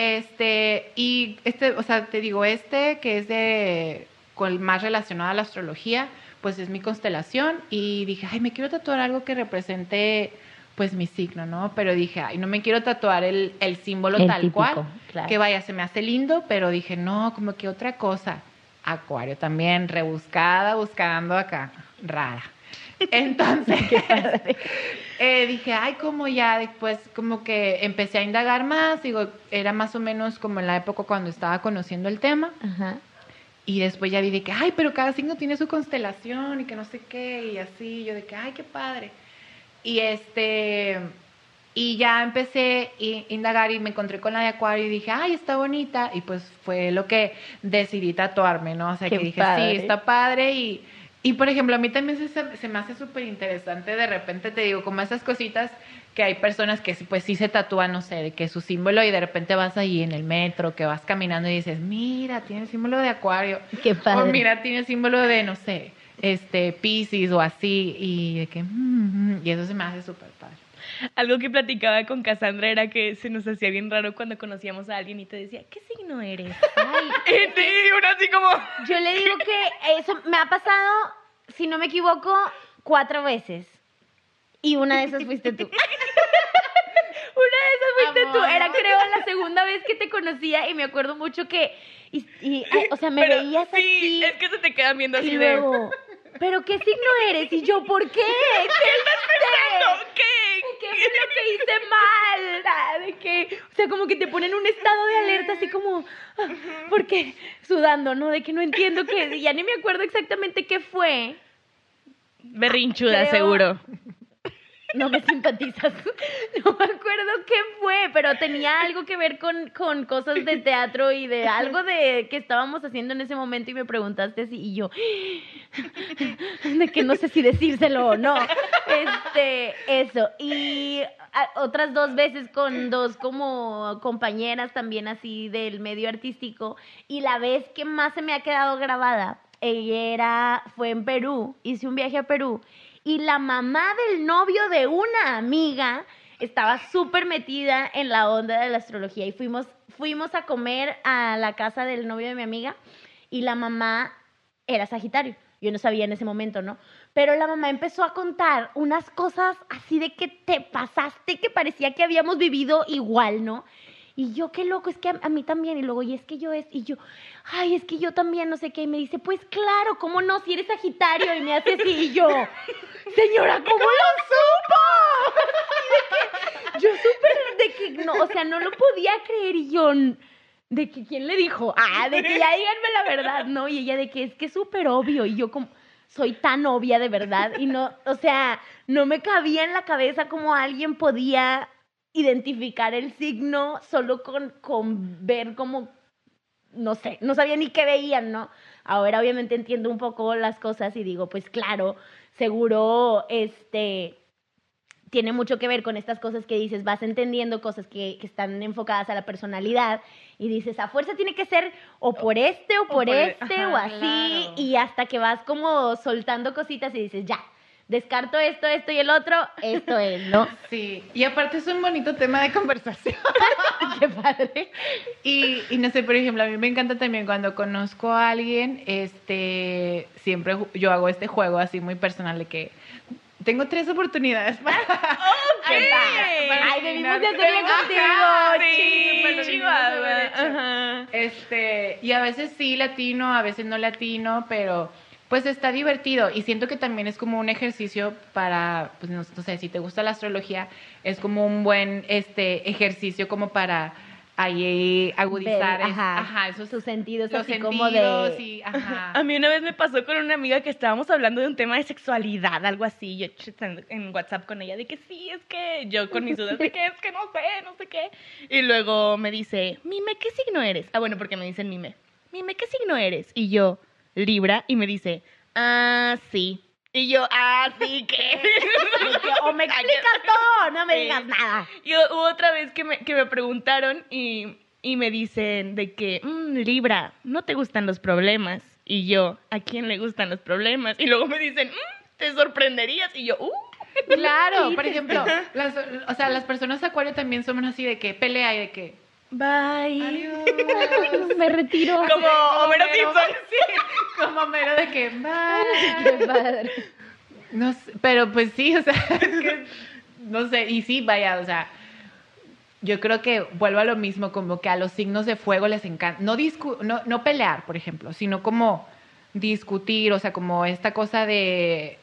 Este, y este, o sea, te digo, este que es de con más relacionado a la astrología, pues es mi constelación y dije, ay, me quiero tatuar algo que represente pues mi signo, ¿no? Pero dije, ay, no me quiero tatuar el, el símbolo El tal típico, cual, claro. que vaya, se me hace lindo, pero dije, no, como que otra cosa. Acuario también, rebuscada, buscando acá, rara. Entonces, eh, dije, ay, como ya después, como que empecé a indagar más, digo, era más o menos como en la época cuando estaba conociendo el tema, Ajá. y después ya vi de que, ay, pero cada signo tiene su constelación y que no sé qué, y así, yo de que, ay, qué padre. Y este, y ya empecé a indagar y me encontré con la de Acuario y dije, ay, está bonita, y pues fue lo que decidí tatuarme, ¿no? O sea, Qué que dije, padre. sí, está padre y... Y por ejemplo, a mí también se, se me hace súper interesante, de repente te digo, como esas cositas que hay personas que pues sí se tatúan, no sé, de que su símbolo y de repente vas ahí en el metro, que vas caminando y dices, mira, tiene el símbolo de acuario. Qué padre. O mira, tiene el símbolo de, no sé, este, Pisces o así, y de que, mm, mm, y eso se me hace súper padre. Algo que platicaba con Cassandra era que se nos hacía bien raro cuando conocíamos a alguien y te decía, ¿qué signo eres? Ay, Y sí, uno así como... yo le digo que eso me ha pasado, si no me equivoco, cuatro veces. Y una de esas fuiste tú. Una de esas fuiste tú. Era, creo, la segunda vez que te conocía y me acuerdo mucho que, y, y, ay, o sea, me Pero veías sí, así. es que se te quedan viendo así y de... ¿pero qué signo eres? Y yo, ¿por qué? ¿Qué hice? ¿Qué? ¿Qué fue lo que hice mal? Ah, De que, o sea, como que te ponen un estado de alerta así como, ah, ¿por qué? Sudando, ¿no? De que no entiendo qué, ya ni me acuerdo exactamente qué fue. Berrinchuda, Creo- seguro. No me simpatizas. No me acuerdo qué fue, pero tenía algo que ver con, con cosas de teatro y de algo de que estábamos haciendo en ese momento y me preguntaste así y yo de que no sé si decírselo o no. Este, eso. Y otras dos veces con dos como compañeras también así del medio artístico y la vez que más se me ha quedado grabada era fue en Perú, hice un viaje a Perú y la mamá del novio de una amiga estaba súper metida en la onda de la astrología y fuimos, fuimos a comer a la casa del novio de mi amiga y la mamá era Sagitario. Yo no sabía en ese momento, ¿no? Pero la mamá empezó a contar unas cosas así de que te pasaste, que parecía que habíamos vivido igual, ¿no? Y yo, qué loco, es que a, mí también. Y luego, y es que yo es, y yo, ay, es que yo también, no sé qué. Y me dice, pues claro, ¿cómo no? Si eres Sagitario. Y me hace así, y yo, señora, ¿cómo lo supo? Yo súper, de que, no, o sea, no lo podía creer. Y yo, de que, ¿quién le dijo? Ah, de que ya díganme la verdad, ¿no? Y ella de que es que es súper obvio. Y yo como, soy tan obvia de verdad. Y no, o sea, no me cabía en la cabeza como alguien podía identificar el signo solo con, con ver como, no sé, no sabía ni qué veían, ¿no? Ahora obviamente entiendo un poco las cosas y digo, pues claro, seguro, este, tiene mucho que ver con estas cosas que dices, vas entendiendo cosas que, que están enfocadas a la personalidad y dices, a fuerza tiene que ser o por este o por, por el- este ajá, o así claro. y hasta que vas como soltando cositas y dices, ya, descarto esto, esto y el otro, esto es, ¿no? Sí, y aparte es un bonito tema de conversación. Qué padre. Y, y no sé, por ejemplo, a mí me encanta también cuando conozco a alguien, este, siempre yo hago este juego así muy personal de que tengo tres oportunidades para... Ay, Ay, Ay, debimos de Ajá, hacerlo contigo. Sí, sí. Ajá. Este, y a veces sí latino, a veces no latino, pero pues está divertido y siento que también es como un ejercicio para, pues no, no sé, si te gusta la astrología, es como un buen este ejercicio como para ahí agudizar Ver, es- ajá, ajá, esos sus sentidos los así sentidos como de... y, ajá. A mí una vez me pasó con una amiga que estábamos hablando de un tema de sexualidad, algo así. Yo en WhatsApp con ella de que sí, es que yo con mis dudas de que es que no sé, no sé qué. Y luego me dice, Mime, ¿qué signo eres? Ah, bueno, porque me dicen Mime. Mime, ¿qué signo eres? Y yo, Libra, y me dice, ah, sí. Y yo, ah, sí, ¿qué? de que, o me explicas todo, no me Sí. digas nada. Y otra vez que me, que me preguntaron y, y me dicen de que, "Mm, Libra, no te gustan los problemas. Y yo, ¿a quién le gustan los problemas? Y luego me dicen, "Mm, te sorprenderías. Y yo, uh. Claro, por ejemplo, las, o sea, las personas acuario también somos así de que pelea y de que Bye. adiós. Me retiro. Como Homero Simpson. Sí, como mero de que bye. Qué padre. No sé, pero pues sí, o sea, es que, no sé, y sí, vaya, o sea, yo creo que vuelvo a lo mismo, como que a los signos de fuego les encanta, no, discu no, no pelear, por ejemplo, sino como discutir, o sea, como esta cosa de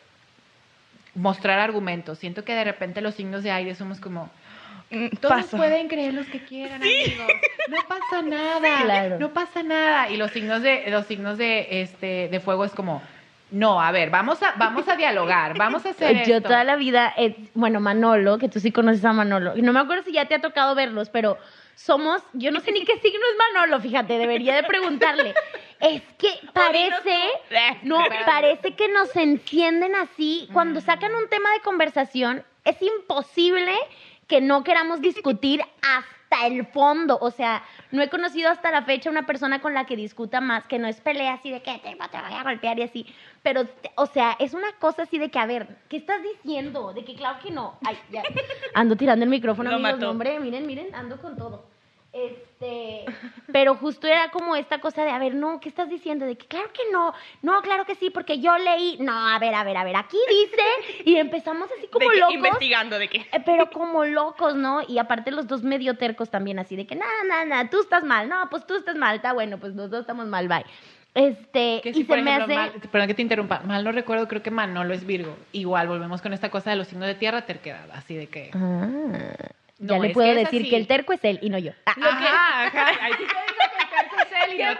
mostrar argumentos. Siento que de repente los signos de aire somos como, todos pasa. pueden creer los que quieran, amigos. No pasa nada. Claro. No pasa nada. Y los signos de los signos de este de fuego es como no, a ver, vamos a vamos a dialogar, vamos a hacer Yo esto. toda la vida, eh, bueno, Manolo, que tú sí conoces a Manolo, y no me acuerdo si ya te ha tocado verlos, pero somos, yo no sé ni qué signo es Manolo, fíjate, debería de preguntarle. Es que parece, no, parece que nos encienden así. Cuando sacan un tema de conversación, es imposible que no queramos discutir hasta el fondo. O sea, no he conocido hasta la fecha una persona con la que discuta más, que no es pelea así de que te, te voy a golpear y así. Pero, o sea, es una cosa así de que, a ver, ¿qué estás diciendo? De que claro que no. Ay, ya. Ando tirando el micrófono, Lo amigos. mató. Hombre, miren, miren, ando con todo. Este, pero justo era como esta cosa de, a ver, no, ¿qué estás diciendo? De que claro que no, no, claro que sí, porque yo leí, no, a ver, a ver, a ver, aquí dice, y empezamos así como De que locos. investigando de qué. Eh, Pero como locos, ¿no? Y aparte los dos medio tercos también, así de que, nada, nada, nada, tú estás mal, no, pues tú estás mal, está bueno, pues los dos estamos mal, bye. Este, que y si, se por me hace... mal- perdón que te interrumpa, mal no recuerdo, creo que Manolo es Virgo. Igual volvemos con esta cosa de los signos de tierra terquedad, así de que Ah, ya le puedo que decir que el terco es él y no yo. Ajá, ajá. Ahí sí te digo que el terco es él.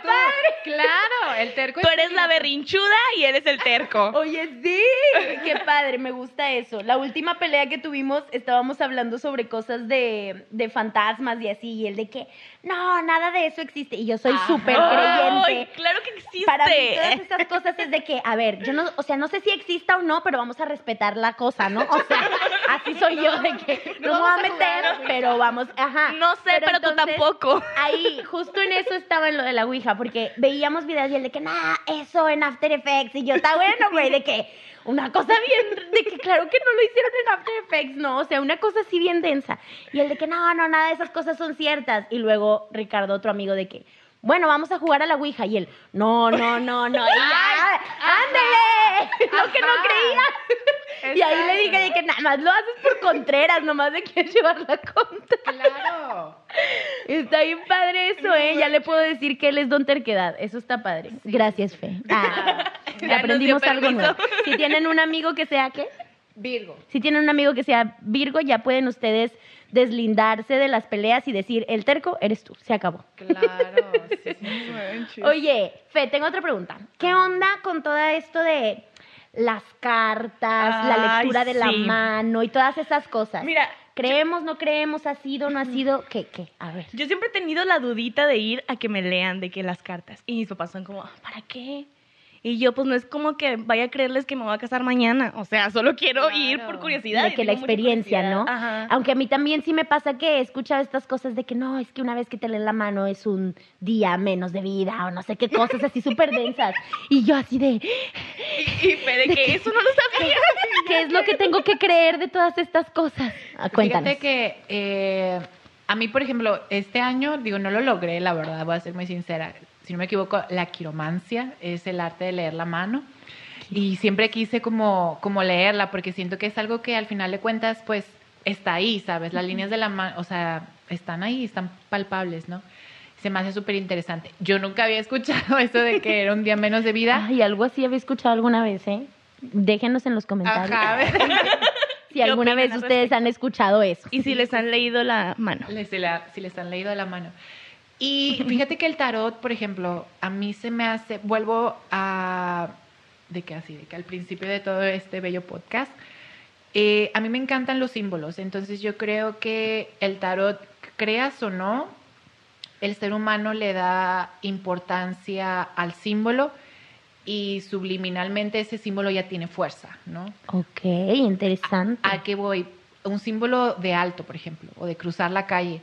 Claro, el terco Tú es eres la berrinchuda. y eres el terco. Oye, sí, qué padre, me gusta eso. La última pelea que tuvimos estábamos hablando sobre cosas de, de fantasmas y así, y él de que, no, nada de eso existe. Y yo soy súper Ay, creyente. claro que existe. Para mí todas esas cosas es de que, a ver, yo no, o sea, no sé si exista o no, pero vamos a respetar la cosa, ¿no? O sea, así soy yo de que no, me voy a vamos a meter, jugar. pero vamos, ajá. No sé, pero, tú entonces, tampoco. Ahí, justo en eso estaba en lo de la Ouija, porque veíamos videos y él de que, nah, eso en After Effects. Y yo, está bueno, güey, de que una cosa bien, de que claro que no lo hicieron en After Effects, no, o sea, una cosa así bien densa. Y él de que, no, no, nada de esas cosas son ciertas. Y luego Ricardo, otro amigo, de que, bueno, vamos a jugar a la Ouija. Y él, no, no, no, no. Y ya, ándale, lo que no Ajá. Y ahí le dije de que nada más lo haces por Contreras, nomás le quieres llevar la contra. Claro. Está bien padre eso, ¿eh? Ya le puedo decir que él es don terquedad. Eso está padre. Gracias, Fe. Ah, Ya aprendimos algo nuevo. Si tienen un amigo que sea, ¿qué? Virgo. Si tienen un amigo que sea Virgo, ya pueden ustedes deslindarse de las peleas y decir, el terco eres tú, se acabó. Claro. sí, sí, sí. Oye, Fe, tengo otra pregunta. ¿Qué onda con todo esto de las cartas, la lectura de la mano y todas esas cosas? Mira, ¿Creemos, no creemos, ha sido, no ha sido? ¿Qué, qué? A ver. Yo siempre he tenido la dudita de ir a que me lean de que las cartas. Y mis papás son como, "Ah, ¿para qué? Y yo, pues no es como que vaya a creerles que me voy a casar mañana. O sea, solo quiero ir por curiosidad. de que la experiencia. ¿no? Ajá. Aunque a mí también sí me pasa que he escuchado estas cosas de que no, es que una vez que te leen la mano es un día menos de vida o no sé qué cosas así súper densas. Y yo así de, Y, de que eso no lo sabía. ¿qué es lo que tengo que creer de todas estas cosas? Ah, cuéntanos. Fíjate que eh, a mí, por ejemplo, este año, digo, no lo logré, la verdad, voy a ser muy sincera. Si no me equivoco, la quiromancia es el arte de leer la mano. Y siempre quise como, como leerla, porque siento que es algo que al final de cuentas, pues, está ahí, ¿sabes? Las líneas de la mano, o sea, están ahí, están palpables, ¿no? Se me hace súper interesante. Yo nunca había escuchado eso de que era un día menos de vida. Ay, algo así había escuchado alguna vez, ¿eh? Déjenos en los comentarios Ajá, a ver. si ¿Qué alguna vez ustedes han escuchado eso. Y si les han leído la mano. Les- si, la- si les han leído la mano. Y fíjate que el tarot, por ejemplo, a mí se me hace, vuelvo a, de que así, de que al principio de todo este bello podcast, eh, a mí me encantan los símbolos, entonces yo creo que el tarot, creas o no, el ser humano le da importancia al símbolo y subliminalmente ese símbolo ya tiene fuerza, ¿no? Ok, interesante. ¿A qué voy? Un símbolo de alto, por ejemplo, o de cruzar la calle.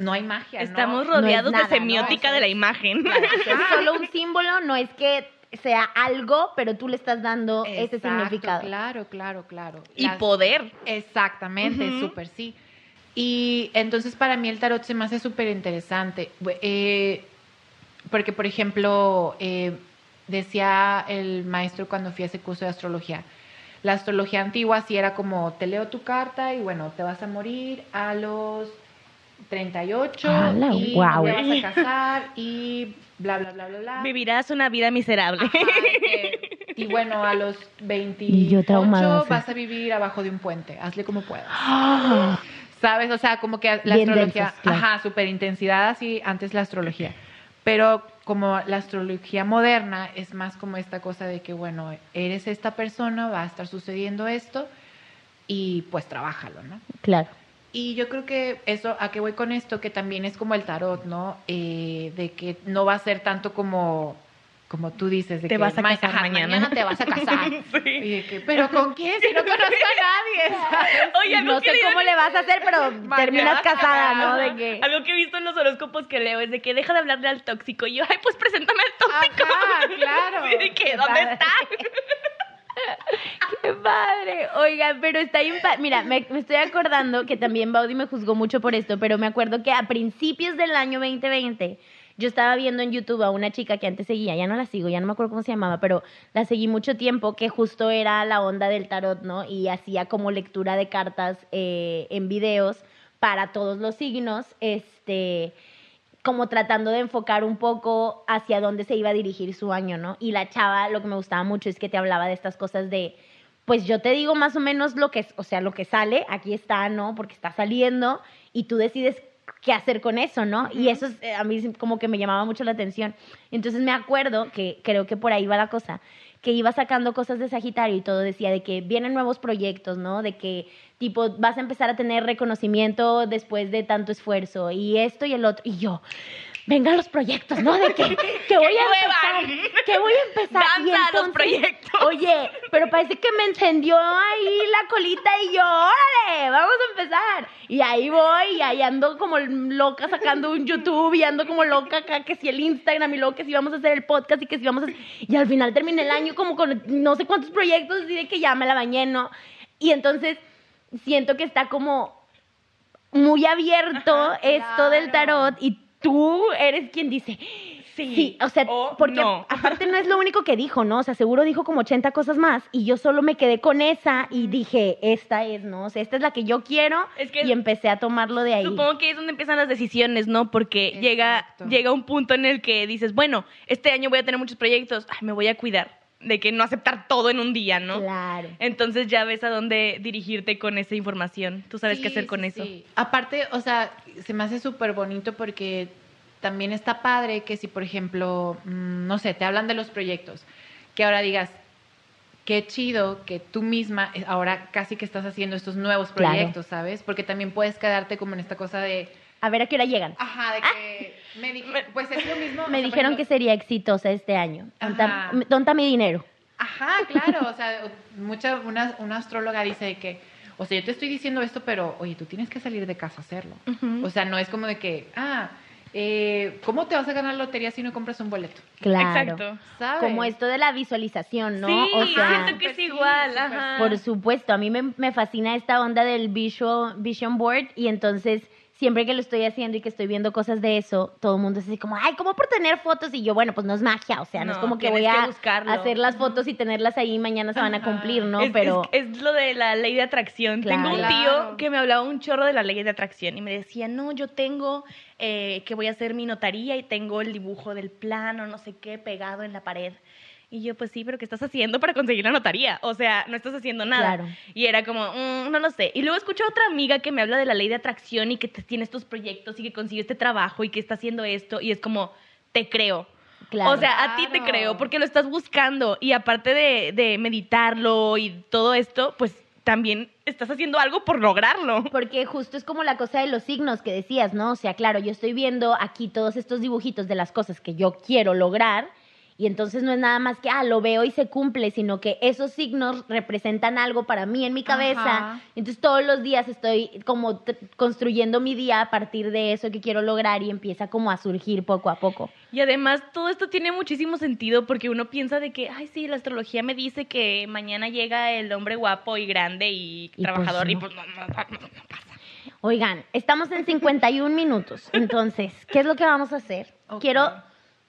No hay magia, ¿no? Estamos No es rodeados nada, de semiótica ¿no? de la imagen. Es solo un símbolo, no es que sea algo, pero tú le estás dando ese significado. Claro, claro, claro. y Las- poder. Exactamente, súper sí. Y entonces para mí el tarot se me hace súper interesante. Eh, porque, por ejemplo, eh, decía el maestro cuando fui a ese curso de astrología, la astrología antigua sí era como, te leo tu carta y bueno, te vas a morir a los 38 ¡Hala, y te vas a casar y bla, bla, bla, bla, bla. Vivirás una vida miserable. Ajá, que- y bueno, a los 28 Y yo traumada, sí. vas a vivir abajo de un puente. Hazle como puedas. Ah, ¿Sabes? O sea, como que la Bien astrología, claro. ajá, súper intensidad así, antes la astrología. Pero como la astrología moderna es más como esta cosa de que, bueno, eres esta persona, va a estar sucediendo esto y pues trabájalo, ¿no? claro. Y yo creo que eso, ¿a qué voy con esto? Que también es como el tarot, ¿no? Eh, de que no va a ser tanto como, como tú dices, de Te que vas a ma- casar ajá, mañana. te vas a casar. Sí. Y de que, ¿pero con quién? Si no conozco a nadie, ¿sabes? Oye, algo No que sé cómo le vas a hacer, pero Mañana. terminas casada, ¿no? De que... Algo que he visto en los horóscopos que leo es de que deja de hablarle al tóxico. Y yo, ay, pues preséntame al tóxico. Ajá, claro. Sí, de que, Qué ¿dónde está? ¡Qué padre! Oigan, pero está Mira, me, me estoy acordando que también Baudi me juzgó mucho por esto, pero me acuerdo que a principios del año 2020 yo estaba viendo en YouTube a una chica que antes seguía, ya no la sigo, ya no me acuerdo cómo se llamaba, pero la seguí mucho tiempo, que justo era la onda del tarot, ¿no? Y hacía como lectura de cartas eh, en videos para todos los signos, este como tratando de enfocar un poco hacia dónde se iba a dirigir su año, ¿no? Y la chava, lo que me gustaba mucho es que te hablaba de estas cosas de, pues yo te digo más o menos lo que, es- o sea, lo que sale, aquí está, ¿no? Porque está saliendo y tú decides qué hacer con eso, ¿no? Y eso es, a mí como que me llamaba mucho la atención. Entonces me acuerdo que creo que por ahí va la cosa, que iba sacando cosas de Sagitario y todo decía de que vienen nuevos proyectos, ¿no? De que tipo vas a empezar a tener reconocimiento después de tanto esfuerzo y esto y el otro y yo vengan los proyectos, ¿no? De que, que voy a empezar, que voy a empezar. Y Danza a los proyectos. Oye, pero parece que me encendió ahí la colita y yo, órale, vamos a empezar. Y ahí voy y ahí ando como loca sacando un YouTube y ando como loca acá que si el Instagram y luego que si vamos a hacer el podcast y que si vamos a y al final terminé el año como con no sé cuántos proyectos y de que ya me la bañé, ¿no? Y entonces siento que está como muy abierto Ajá, esto del tarot y tú eres quien dice, sí. Sí, o sea, o porque no. aparte no es lo único que dijo, ¿no? O sea, seguro dijo como 80 cosas más y yo solo me quedé con esa y dije, esta es, ¿no? O sea, esta es la que yo quiero Es que y empecé a tomarlo de ahí. Supongo que es donde empiezan las decisiones, ¿no? Porque llega, llega un punto en el que dices, bueno, este año voy a tener muchos proyectos, ay, me voy a cuidar de que no aceptar todo en un día, ¿no? Claro. Entonces ya ves a dónde dirigirte con esa información. Tú sabes qué hacer con sí, eso. sí. Aparte, o sea, se me hace súper bonito porque también está padre que si, por ejemplo, mm, no sé, te hablan de los proyectos, que ahora digas, qué chido que tú misma eh, ahora casi que estás haciendo estos nuevos Claro. proyectos, ¿sabes? Porque también puedes quedarte como en esta cosa de, A ver a qué hora llegan. ajá, de que me di- pues es lo mismo. o Me sea, dijeron que sería exitosa este año. Tonta, mi dinero. Ajá, claro, o sea, mucha, una, una astróloga dice de que, o sea, yo te estoy diciendo esto, pero, oye, tú tienes que salir de casa a hacerlo. O sea, no es como de que, ah, eh, ¿cómo te vas a ganar la lotería si no compras un boleto? Claro. Exacto. ¿Sabes? Como esto de la visualización, ¿no? Sí, o sea, siento que es Sí, igual, ajá. Por supuesto, a mí me, me fascina esta onda del visual, vision board y entonces siempre que lo estoy haciendo y que estoy viendo cosas de eso, todo el mundo es así como, ay, ¿cómo por tener fotos? Y yo, bueno, pues no es magia, o sea, no, es como que voy que a buscarlo. hacer las fotos y tenerlas ahí y mañana se van a cumplir, ¿no? Es, Pero es, es lo de la ley de atracción. Claro. Tengo un tío que me hablaba un chorro de la ley de atracción y me decía, no, yo tengo eh, que voy a hacer mi notaría y tengo el dibujo del plano, no sé qué, pegado en la pared. Y yo, pues sí, pero ¿qué estás haciendo para conseguir la notaría? O sea, no estás haciendo nada. Claro. Y era como, "Mm, no lo sé. Y luego escucho a otra amiga que me habla de la ley de atracción y que tiene estos proyectos y que consigue este trabajo y que está haciendo esto. Y es como, te creo. claro. O sea, a ti te creo porque lo estás buscando y aparte de, de meditarlo y todo esto, pues también estás haciendo algo por lograrlo. Porque justo es como la cosa de los signos que decías, ¿no? O sea, claro, yo estoy viendo aquí todos estos dibujitos de las cosas que yo quiero lograr y entonces no es nada más que, ah, lo veo y se cumple, sino que esos signos representan algo para mí en mi cabeza. Ajá. Entonces todos los días estoy como tr- construyendo mi día a partir de eso que quiero lograr y empieza como a surgir poco a poco. Y además todo esto tiene muchísimo sentido porque uno piensa de que, ay, sí, la astrología me dice que mañana llega el hombre guapo y grande y, Y trabajador pues y pues no, no, no, no pasa. Oigan, estamos en 51 minutos. Entonces, ¿qué es lo que vamos a hacer? Quiero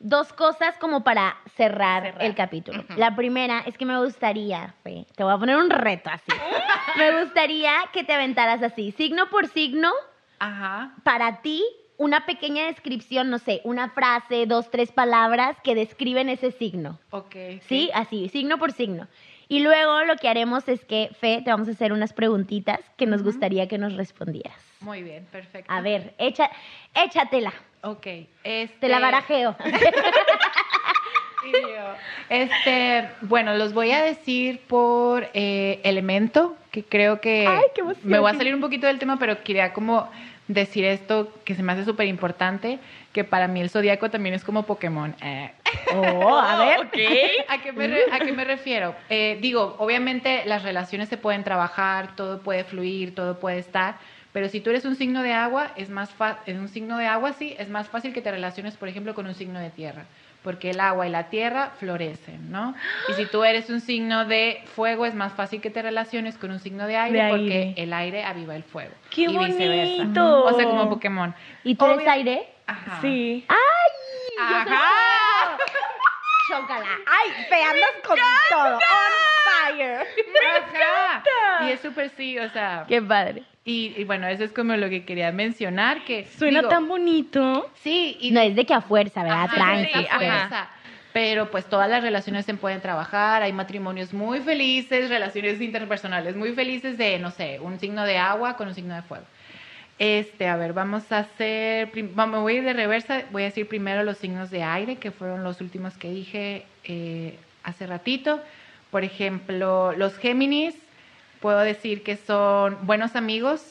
dos cosas como para cerrar, Cerrar. el capítulo. La primera es que me gustaría, Fe, te voy a poner un reto así. me gustaría que te aventaras así, signo por signo, Ajá. para ti, una pequeña descripción, no sé, una frase, dos, tres palabras que describen ese signo. Ok. ¿Sí? Así, signo por signo. Y luego lo que haremos es que, Fe, te vamos a hacer unas preguntitas que nos gustaría que nos respondieras. Muy bien, perfecto. A ver, echa, échatela. Ok. Este... Te la barajeo. Sí, yo. Este, bueno, los voy a decir por eh, elemento, que creo que Ay, qué me voy a salir un poquito del tema, pero quería como decir esto que se me hace súper importante, que para mí el zodiaco también es como Pokémon. Eh. Oh, a ver. Ok. ¿A qué me, re- a qué me refiero? Eh, digo, obviamente las relaciones se pueden trabajar, todo puede fluir, todo puede estar, pero si tú eres un signo de agua, es más fa- en un signo de agua sí, es más fácil que te relaciones, por ejemplo, con un signo de tierra, porque el agua y la tierra florecen, ¿no? Y si tú eres un signo de fuego, es más fácil que te relaciones con un signo de aire, De porque aire. el aire aviva el fuego. ¡Qué y viceversa. bonito! O sea, como Pokémon. ¿Y tú eres aire? Ajá. Sí. ¡Ay! Ajá. Chócala. ¡Ay, fe, andas con todo! ¡On fire! Ajá. Es súper sí, o sea. ¡Qué padre! Y, y bueno, eso es como lo que quería mencionar, que... Suena digo, tan bonito. Sí, y... No es de que a fuerza, ¿verdad? Ajá, Tranqui. sí, ajá. fuerza. Pero pues todas las relaciones se pueden trabajar, hay matrimonios muy felices, relaciones interpersonales muy felices de, no sé, un signo de agua con un signo de fuego. Este, a ver, vamos a hacer, vamos, me voy a ir de reversa, voy a decir primero los signos de aire, que fueron los últimos que dije eh, hace ratito. Por ejemplo, los Géminis, puedo decir que son buenos amigos,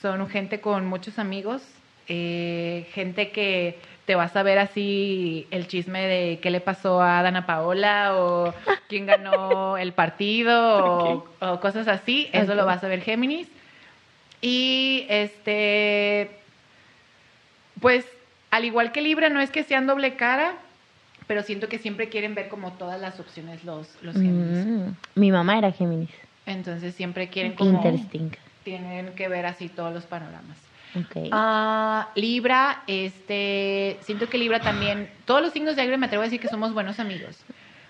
son gente con muchos amigos, eh, gente que te vas a ver así el chisme de qué le pasó a Dana Paola o quién ganó el partido o, o cosas así, eso Ok. lo vas a ver Géminis. Y este, pues al igual que Libra, no es que sean doble cara, pero siento que siempre quieren ver como todas las opciones los, los Géminis. Mm, mi mamá era Géminis. Entonces siempre quieren como Interesting. tienen que ver así todos los panoramas. Ok. Ah, Libra, este, siento que Libra también, todos los signos de aire me atrevo a decir que somos buenos amigos.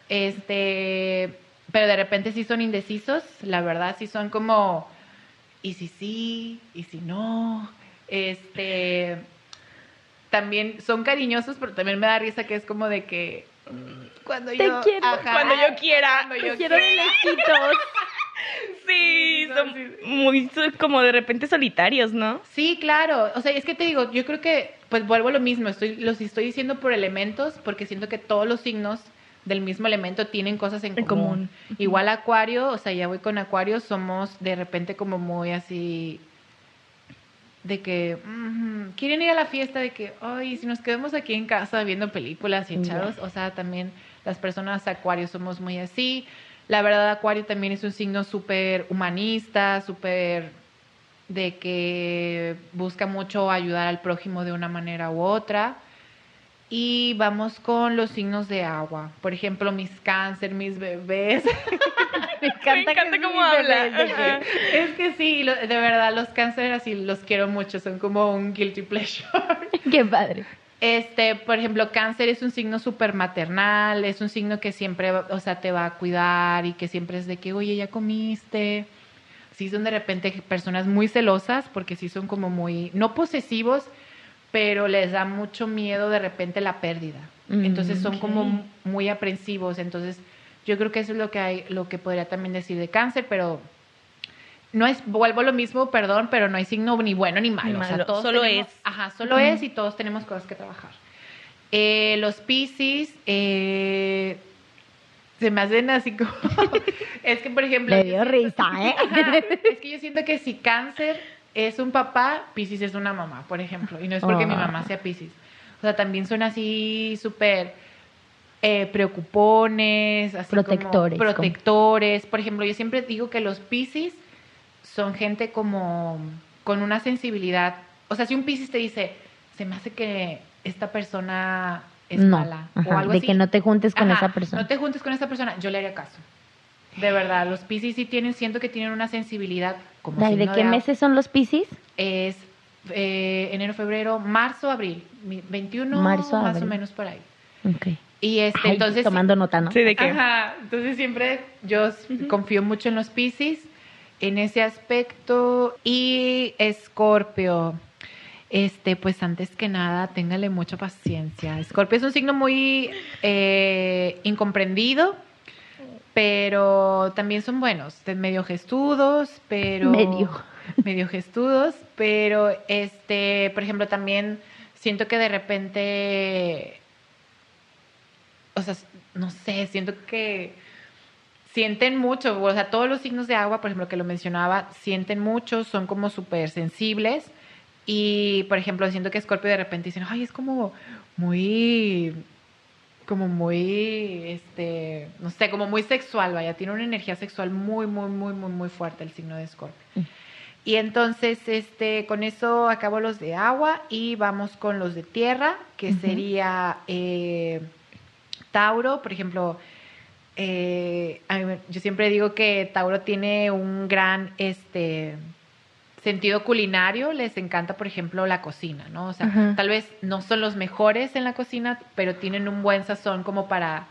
Este, pero de repente sí son indecisos, la verdad sí son como, y si sí, y si no. Este, también son cariñosos, pero también me da risa que es como de que mm, cuando Te yo quiero. Cuando yo quiera. cuando yo Te quiero de lejitos. Sí, son muy como de repente solitarios, ¿no? Sí, claro. O sea, es que te digo, yo creo que, pues vuelvo a lo mismo. Estoy, los estoy diciendo por elementos, porque siento que todos los signos del mismo elemento tienen cosas en, En común. común. Igual Acuario, o sea, ya voy con Acuario, somos de repente como muy así de que quieren ir a la fiesta de que, ay, si nos quedamos aquí en casa viendo películas y echados, o sea, también las personas Acuario somos muy así. La verdad, Acuario también es un signo súper humanista, súper de que busca mucho ayudar al prójimo de una manera u otra. Y vamos con los signos de agua. Por ejemplo, mis cáncer, mis bebés. Me encanta, encanta que cómo habla. bebés, es que sí, de verdad, los cáncer así los quiero mucho, son como un guilty pleasure. Qué padre. Este, por ejemplo, cáncer es un signo súper maternal, es un signo que siempre, o sea, te va a cuidar y que siempre es de que, oye, ya comiste. Sí son de repente personas muy celosas porque sí son como muy, no posesivos, pero les da mucho miedo de repente la pérdida. Mm, Entonces son como muy aprensivos. Entonces yo creo que eso es lo que hay, lo que podría también decir de cáncer, pero no es, vuelvo a lo mismo, perdón, pero no hay signo ni bueno ni malo. Ni O sea, todos solo tenemos- es. Ajá, solo es y todos tenemos cosas que trabajar. Eh, los Piscis, eh, se me hacen así como... es que, por ejemplo... Le dio risa, ¿eh? Ajá, es que yo siento que si cáncer es un papá, Piscis es una mamá, por ejemplo. Y no es porque mi Ah. mamá sea Piscis. O sea, también son así súper eh, preocupones, así como Protectores, como- protectores. Por ejemplo, yo siempre digo que los Piscis son gente como con una sensibilidad. O sea, si un Piscis te dice, se me hace que esta persona es no. mala o algo de así. que no te juntes con Ajá, esa persona. No te juntes con esa persona, yo le haría caso. De verdad, los Piscis sí tienen, siento que tienen una sensibilidad como Ay, ¿De qué meses son los Piscis? Es eh, enero, febrero, marzo, abril. Mi- 21 Marzo, más abril. o menos por ahí. Ok. Y este, Ay, entonces... tomando nota, ¿no? Sí, de que. Ajá, entonces siempre yo confío mucho en los Piscis en ese aspecto. Y Escorpio, este, pues antes que nada, téngale mucha paciencia. Escorpio es un signo muy eh, incomprendido, pero también son buenos, medio gestudos, pero Medio. medio gestudos, pero este, por ejemplo, también siento que de repente o sea, no sé, siento que sienten mucho, o sea, todos los signos de agua, por ejemplo, que lo mencionaba, sienten mucho, son como súper sensibles y, por ejemplo, siento que Scorpio de repente dicen, ay, es como muy, como muy, este, no sé, como muy sexual, vaya, tiene una energía sexual muy, muy, muy, muy, muy fuerte el signo de Scorpio. Mm. Y entonces, este, con eso acabo los de agua y vamos con los de tierra, que sería eh, Tauro, por ejemplo. Eh, a mí me- yo siempre digo que Tauro tiene un gran, este, sentido culinario. Les encanta, por ejemplo, la cocina, ¿no? O sea, tal vez no son los mejores en la cocina, pero tienen un buen sazón como para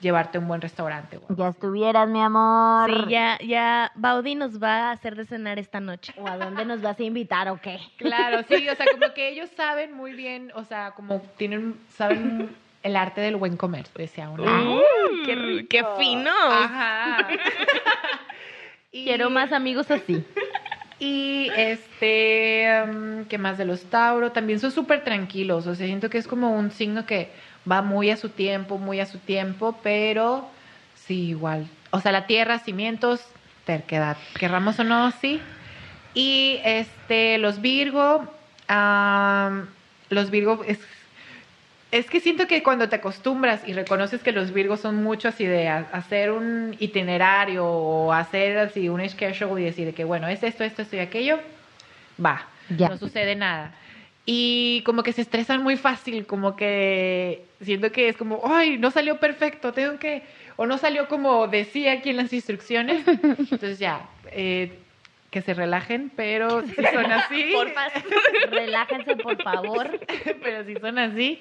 llevarte a un buen restaurante. Ya estuvieras, mi amor. Sí, ya, ya Baudi nos va a hacer de cenar esta noche. ¿O a dónde nos vas a invitar o qué? Claro, sí, o sea, como que ellos saben muy bien, o sea, como tienen, saben el arte del buen comer, decía uno. Mm, qué, qué fino. Ajá. Y- Quiero más amigos así. Y este, mm, ¿qué más de los Tauro? También son súper tranquilos, o sea, siento que es como un signo que va muy a su tiempo, muy a su tiempo, pero sí, igual. O sea, la tierra, cimientos, terquedad, querramos o no, sí. Y este, los Virgo, am, los Virgo es, es que siento que cuando te acostumbras y reconoces que los Virgos son mucho así de ha- hacer un itinerario o hacer así un schedule y decir de que bueno, es esto, esto, esto y aquello, va, Ya. no sucede nada. Y como que se estresan muy fácil, como que siento que es como, ay, no salió perfecto, tengo que, o no salió como decía aquí en las instrucciones. Entonces ya, eh, que se relajen, pero si son así, Porfa. Relájense, por favor. pero si son así.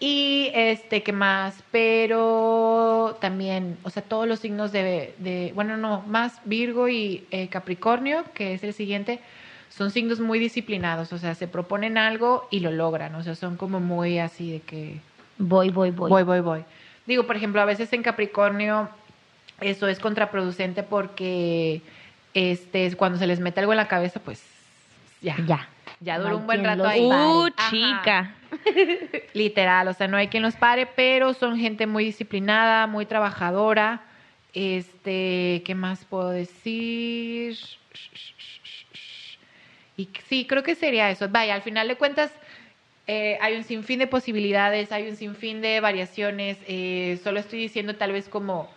Y este, ¿qué más? Pero también, o sea, todos los signos de, de bueno, no, más Virgo y eh, Capricornio, que es el siguiente, son signos muy disciplinados, o sea, se proponen algo y lo logran, o sea, son como muy así de que Voy, voy, voy. voy, voy, voy. Digo, por ejemplo, a veces en Capricornio eso es contraproducente porque este, cuando se les mete algo en la cabeza, pues ya, Ya. Ya duró un buen rato ahí. Uh, Ajá. chica. Literal, o sea, no hay quien los pare, pero son gente muy disciplinada, muy trabajadora. Este, ¿qué más puedo decir? Y sí, creo que sería eso. Vaya, al final de cuentas, eh, hay un sinfín de posibilidades, hay un sinfín de variaciones. eh, solo estoy diciendo tal vez como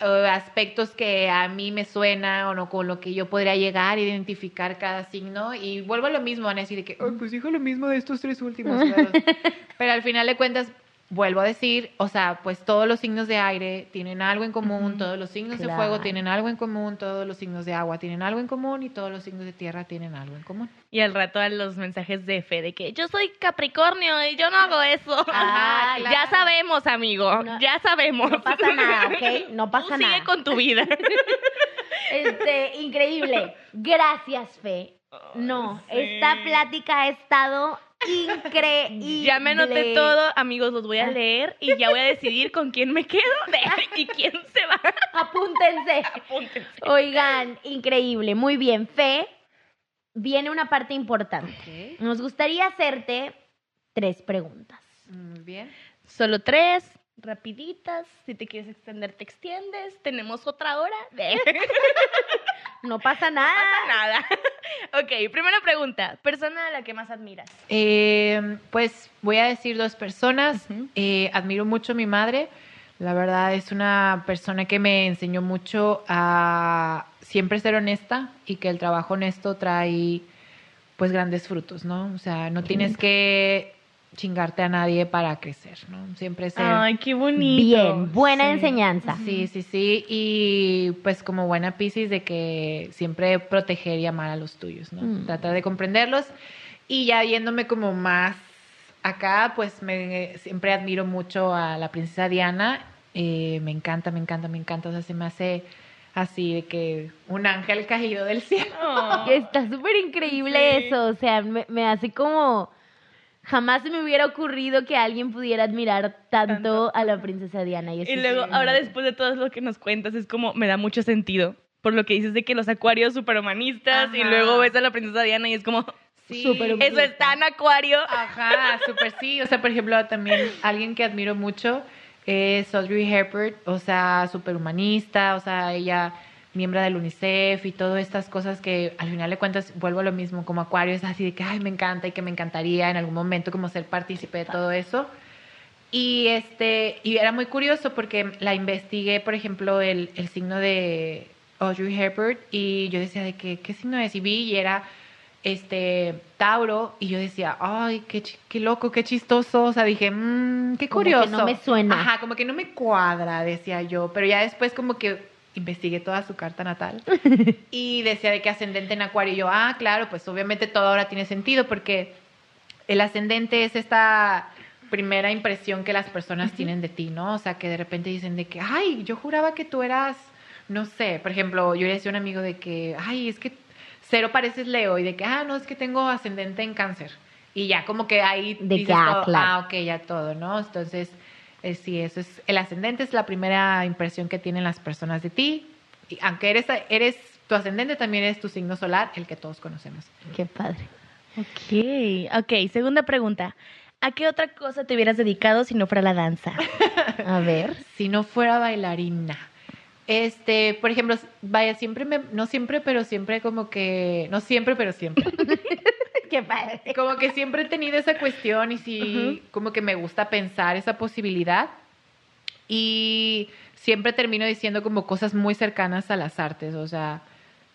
aspectos que a mí me suena o no con lo que yo podría llegar a identificar cada signo. Y vuelvo a lo mismo, van a decir de que, "Ay, pues dijo lo mismo de estos tres últimos. Pero al final de cuentas, vuelvo a decir, o sea, pues todos los signos de aire tienen algo en común, todos los signos de fuego tienen algo en común, todos los signos de agua tienen algo en común y todos los signos de tierra tienen algo en común. Y al rato a los mensajes de fe de que yo soy Capricornio y yo no hago eso. Ah, Ya sabemos, amigo. No- ya sabemos. No pasa nada, ¿ok? No Tú pasa sigue nada. con tu vida. Este, increíble. Gracias, Fe. No, Sí. esta plática ha estado increíble. Ya me anoté todo, amigos, los voy a leer y ya voy a decidir con quién me quedo y quién se va. Apúntense. Apúntense. Oigan, increíble. Muy bien, Fe. Viene una parte importante. Nos gustaría hacerte tres preguntas. Muy bien. Solo tres, rapiditas. Si te quieres extender, te extiendes. Tenemos otra hora. No pasa nada. Nada. Ok, primera pregunta. Persona a la que más admiras. Eh, pues voy a decir dos personas. Eh, admiro mucho a mi madre. La verdad es una persona que me enseñó mucho a siempre ser honesta y que el trabajo honesto trae pues grandes frutos, ¿no? O sea, no tienes que chingarte a nadie para crecer, ¿no? Siempre ser... Ay, qué bonito. Bien, buena Sí. enseñanza. Sí, sí, sí. Y pues como buena Piscis de que siempre proteger y amar a los tuyos, ¿no? Mm. Tratar de comprenderlos. Y ya viéndome como más acá, pues me siempre admiro mucho a la princesa Diana. Eh, me encanta, me encanta, me encanta. O sea, se me hace así de que un ángel caído del cielo. Oh. Está súper increíble Sí. eso. O sea, me, me hace como. Jamás se me hubiera ocurrido que alguien pudiera admirar tanto, Tanto. a la princesa Diana. Y, Y luego, ahora después de todo lo que nos cuentas, es como, me da mucho sentido. Por lo que dices de que los acuarios superhumanistas y luego ves a la princesa Diana y es como, humano. eso es tan acuario. Ajá, súper sí. O sea, por ejemplo, también alguien que admiro mucho es Audrey Hepburn, o sea, súper humanista, o sea, ella miembro del UNICEF y todas estas cosas que al final de cuentas vuelvo a lo mismo, como Acuario es así de que, ay, me encanta y que me encantaría en algún momento como ser partícipe de todo eso. Y este, y era muy curioso porque la investigué, por ejemplo, el, el signo de Audrey Hepburn y yo decía de que, ¿qué signo es? Y vi y era este Tauro y yo decía, ay, qué, qué loco, qué chistoso, o sea, dije, mmm, qué Como que curioso. no me suena. Ajá, como que no me cuadra, decía yo, pero ya después como que investigué toda su carta natal y decía de que ascendente en Acuario y yo, ah, claro, pues obviamente todo ahora tiene sentido porque el ascendente es esta primera impresión que las personas tienen de ti, ¿no? O sea, que de repente dicen de que, ay, yo juraba que tú eras, no sé, por ejemplo, yo le decía a un amigo de que, ay, es que cero pareces Leo y de que, ah, no, es que tengo ascendente en cáncer. Y ya como que ahí De que, dices ah, todo, claro. ah, ok, ya todo, ¿no? Entonces, eh, sí, eso es, el ascendente es la primera impresión que tienen las personas de ti. Y aunque eres, eres, tu ascendente también es tu signo solar, el que todos conocemos. Qué padre. Ok, ok, segunda pregunta. ¿A qué otra cosa te hubieras dedicado si no fuera la danza? A ver. si no fuera bailarina. Este, por ejemplo, vaya, siempre me, no siempre, pero siempre como que, no siempre, pero siempre. Qué padre. Como que siempre he tenido esa cuestión y sí, como que me gusta pensar esa posibilidad. Y siempre termino diciendo como cosas muy cercanas a las artes, o sea,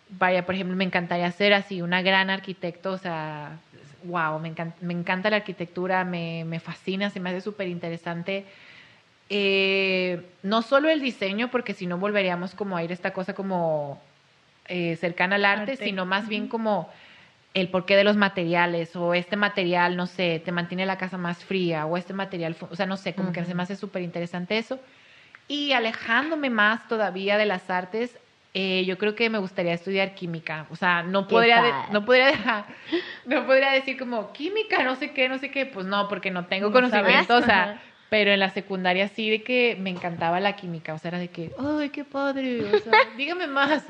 vaya, por ejemplo, me encantaría ser así, una gran arquitecto, o sea, wow, me encanta, me encanta la arquitectura, me, me fascina, se me hace súper interesante. Eh, no solo el diseño, porque si no volveríamos como a ir a esta cosa como eh, cercana al arte, Arte. sino más bien como el porqué de los materiales o este material, no sé, te mantiene la casa más fría o este material, o sea, no sé, como que se me hace súper interesante eso. Y alejándome más todavía de las artes, eh, yo creo que me gustaría estudiar química. O sea, no ¿Qué podría, de- no podría dejar, no podría decir como química, no sé qué, no sé qué. Pues no, porque no tengo No conocimiento, sabes. o sea, pero en la secundaria sí de que me encantaba la química. O sea, era de que, ay, qué padre, o sea, dígame más.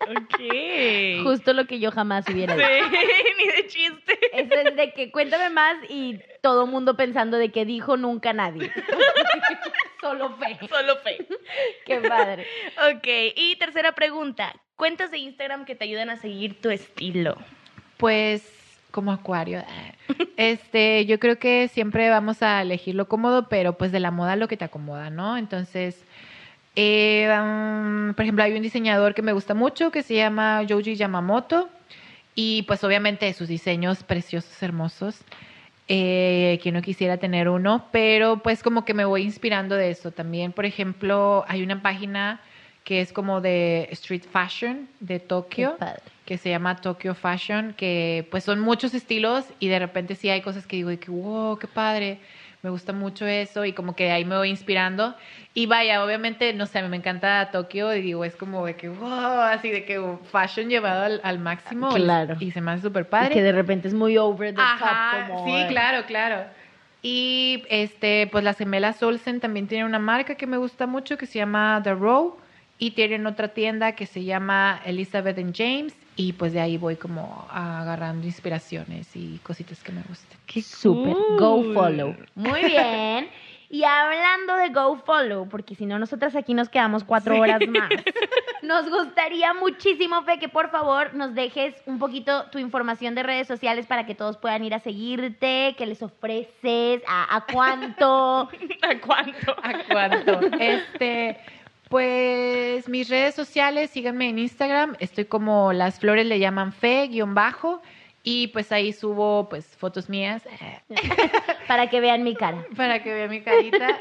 Ok. Justo lo que yo jamás hubiera Sí, dicho. ni de chiste. Eso es de que cuéntame más y todo mundo pensando de que dijo nunca nadie. Solo fe. Solo fe. Qué padre. Ok, y tercera pregunta. Cuentas de Instagram que te ayudan a seguir tu estilo. Pues como acuario. Este, yo creo que siempre vamos a elegir lo cómodo, pero pues de la moda lo que te acomoda, ¿no? Entonces, eh, um, por ejemplo, hay un diseñador que me gusta mucho que se llama Yoji Yamamoto y pues obviamente sus diseños preciosos, hermosos. Eh, que no quisiera tener uno, pero pues como que me voy inspirando de eso también. Por ejemplo, hay una página que es como de street fashion de Tokio que se llama Tokyo Fashion, que pues son muchos estilos y de repente sí hay cosas que digo que wow, qué padre, me gusta mucho eso y como que ahí me voy inspirando. Y vaya, obviamente, no sé, a mí me encanta Tokio y digo, es como de que wow, así de que fashion llevado al, al máximo. Claro. Y, se me hace súper Y padre. que de repente es muy over the Ajá, top. Como, sí, claro, claro. Y este, pues las gemelas Olsen también tienen una marca que me gusta mucho que se llama The Row y tienen otra tienda que se llama Elizabeth and James y pues de ahí voy como agarrando inspiraciones y cositas que me gusten. Qué Súper. cool. Go follow. Muy bien. Y hablando de Go Follow, porque si no, nosotras aquí nos quedamos cuatro Sí. horas más. Nos gustaría muchísimo, Fe, que por favor nos dejes un poquito tu información de redes sociales para que todos puedan ir a seguirte, que les ofreces, a, a cuánto. ¿A cuánto? ¿A cuánto? este, pues mis redes sociales, síganme en Instagram, estoy como las flores le llaman fe, guion bajo, y pues ahí subo pues fotos mías. para que vean mi cara. para que vea mi carita.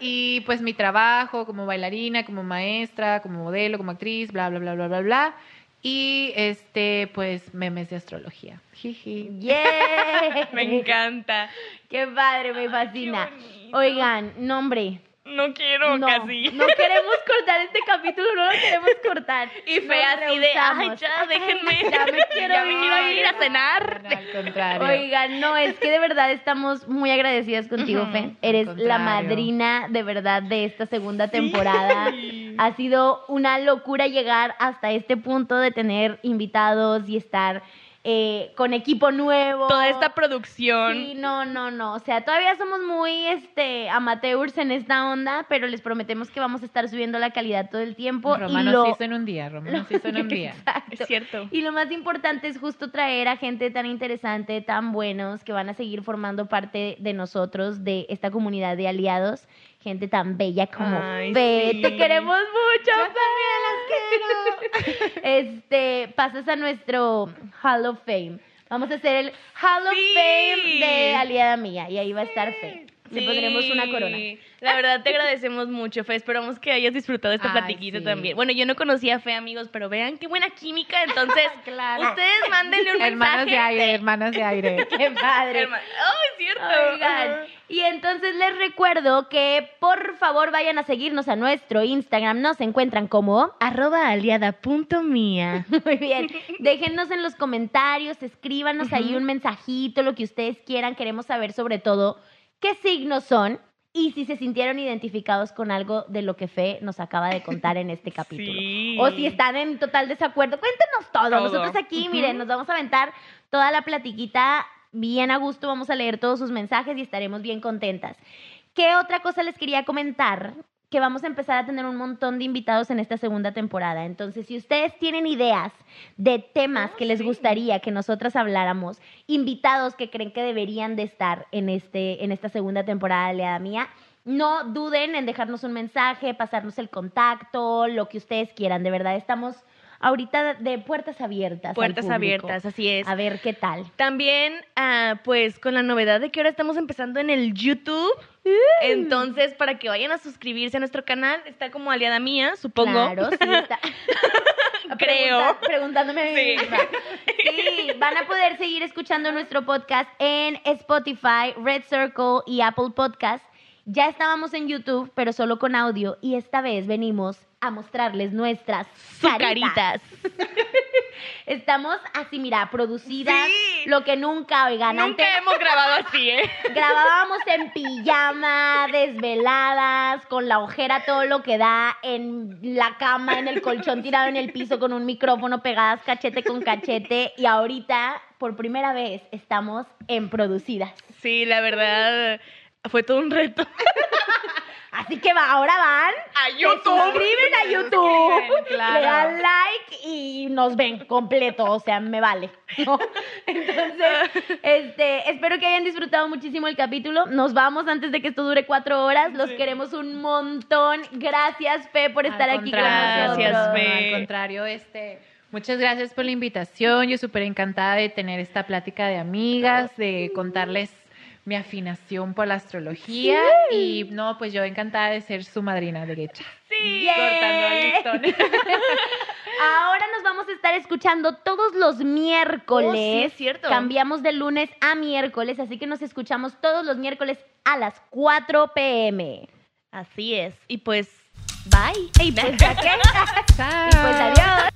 y pues mi trabajo como bailarina, como maestra, como modelo, como actriz, bla, bla, bla, bla, bla, bla. Y este, pues memes de astrología. Jiji. ¡Yeah! Me encanta. ¡Qué padre! Me fascina. Oigan, nombre. No quiero no, casi. no queremos cortar este capítulo, no lo queremos cortar. Y fe Nos así de, ay, ya, déjenme. ya me quiero ya me ir. quiero ir a cenar. No, al contrario. Oigan, no, es que de verdad estamos muy agradecidas contigo, Ujú, Fe. Eres la madrina de verdad de esta segunda temporada. Ha sido una locura llegar hasta este punto de tener invitados y estar eh, con equipo nuevo. Toda esta producción. Sí, no, no, no. O sea, todavía somos muy este amateurs en esta onda, pero les prometemos que vamos a estar subiendo la calidad todo el tiempo. Roma y nos lo... hizo en un día, Roma nos hizo en un día. Exacto. Es cierto. Y lo más importante es justo traer a gente tan interesante, tan buenos, que van a seguir formando parte de nosotros, de esta comunidad de aliados. Gente tan bella como Ay, Fe. sí. Te queremos mucho, Fe. Este, pasas a nuestro Hall of Fame. Vamos a hacer el Hall of Sí. Fame de aliada mía. Y ahí va a estar Fe. Le Sí. pondremos una corona. La verdad te agradecemos mucho, Fe. Esperamos que hayas disfrutado esta Ay, platiquita sí. también. Bueno, yo no conocía a Fe, amigos, pero vean qué buena química. Entonces, Claro. ustedes mándenle un Hermanas mensaje. de aire, hermanas de aire. Qué padre. ¡Oh, es cierto! Oigan, y entonces les recuerdo que por favor vayan a seguirnos a nuestro Instagram. Nos encuentran como. Arroba aliada.mía. Muy bien. Déjennos en los comentarios, escríbanos ahí un mensajito, lo que ustedes quieran. Queremos saber sobre todo qué signos son y si se sintieron identificados con algo de lo que Fe nos acaba de contar en este capítulo. Sí. O si están en total desacuerdo, cuéntenos todo. Todo. Nosotros aquí, miren, nos vamos a aventar toda la platiquita bien a gusto. Vamos a leer todos sus mensajes y estaremos bien contentas. ¿Qué otra cosa les quería comentar? Que vamos a empezar a tener un montón de invitados en esta segunda temporada. Entonces, si ustedes tienen ideas de temas Oh, que les sí. gustaría que nosotras habláramos, invitados que creen que deberían de estar en, este, en esta segunda temporada de Aliada Mía, no duden en dejarnos un mensaje, pasarnos el contacto, lo que ustedes quieran. De verdad, estamos ahorita de puertas abiertas. Puertas abiertas, así es. A ver qué tal. También, ah, pues, con la novedad de que ahora estamos empezando en el YouTube. Entonces, para que vayan a suscribirse a nuestro canal, está como aliada mía, supongo. Claro, sí está. Creo. Pregunta- preguntándome a mí Sí. misma. Sí, van a poder seguir escuchando nuestro podcast en Spotify, Red Circle y Apple Podcast. Ya estábamos en YouTube, pero solo con audio. Y esta vez venimos a mostrarles nuestras caritas. caritas. Estamos así, mira, producidas. Sí. Lo que nunca, oigan, Nunca antes hemos grabado así, ¿eh? grabábamos en pijama, desveladas, con la ojera todo lo que da, en la cama, en el colchón tirado en el piso con un micrófono pegadas cachete con cachete. Y ahorita, por primera vez, estamos en producidas. Sí, la verdad, fue todo un reto. Así que va, ahora van A se YouTube. suscriben a YouTube, claro. le dan like y nos ven completo, o sea, me vale. ¿no? Entonces, este, espero que hayan disfrutado muchísimo el capítulo. Nos vamos antes de que esto dure cuatro horas. Los queremos un montón. Gracias, Fe, por estar Al aquí con nosotros. Gracias, Fe. Al contrario, este, muchas gracias por la invitación. Yo súper encantada de tener esta plática de amigas, de contarles mi afinación por la astrología y no, pues yo encantada de ser su madrina derecha. Sí. Cortando el listón. Ahora nos vamos a estar escuchando todos los miércoles. Oh, sí, es cierto. Cambiamos de lunes a miércoles, así que nos escuchamos todos los miércoles a las 4 pm. Así es. Y pues, bye. Y pues, ¿ya qué? Chao. y pues adiós.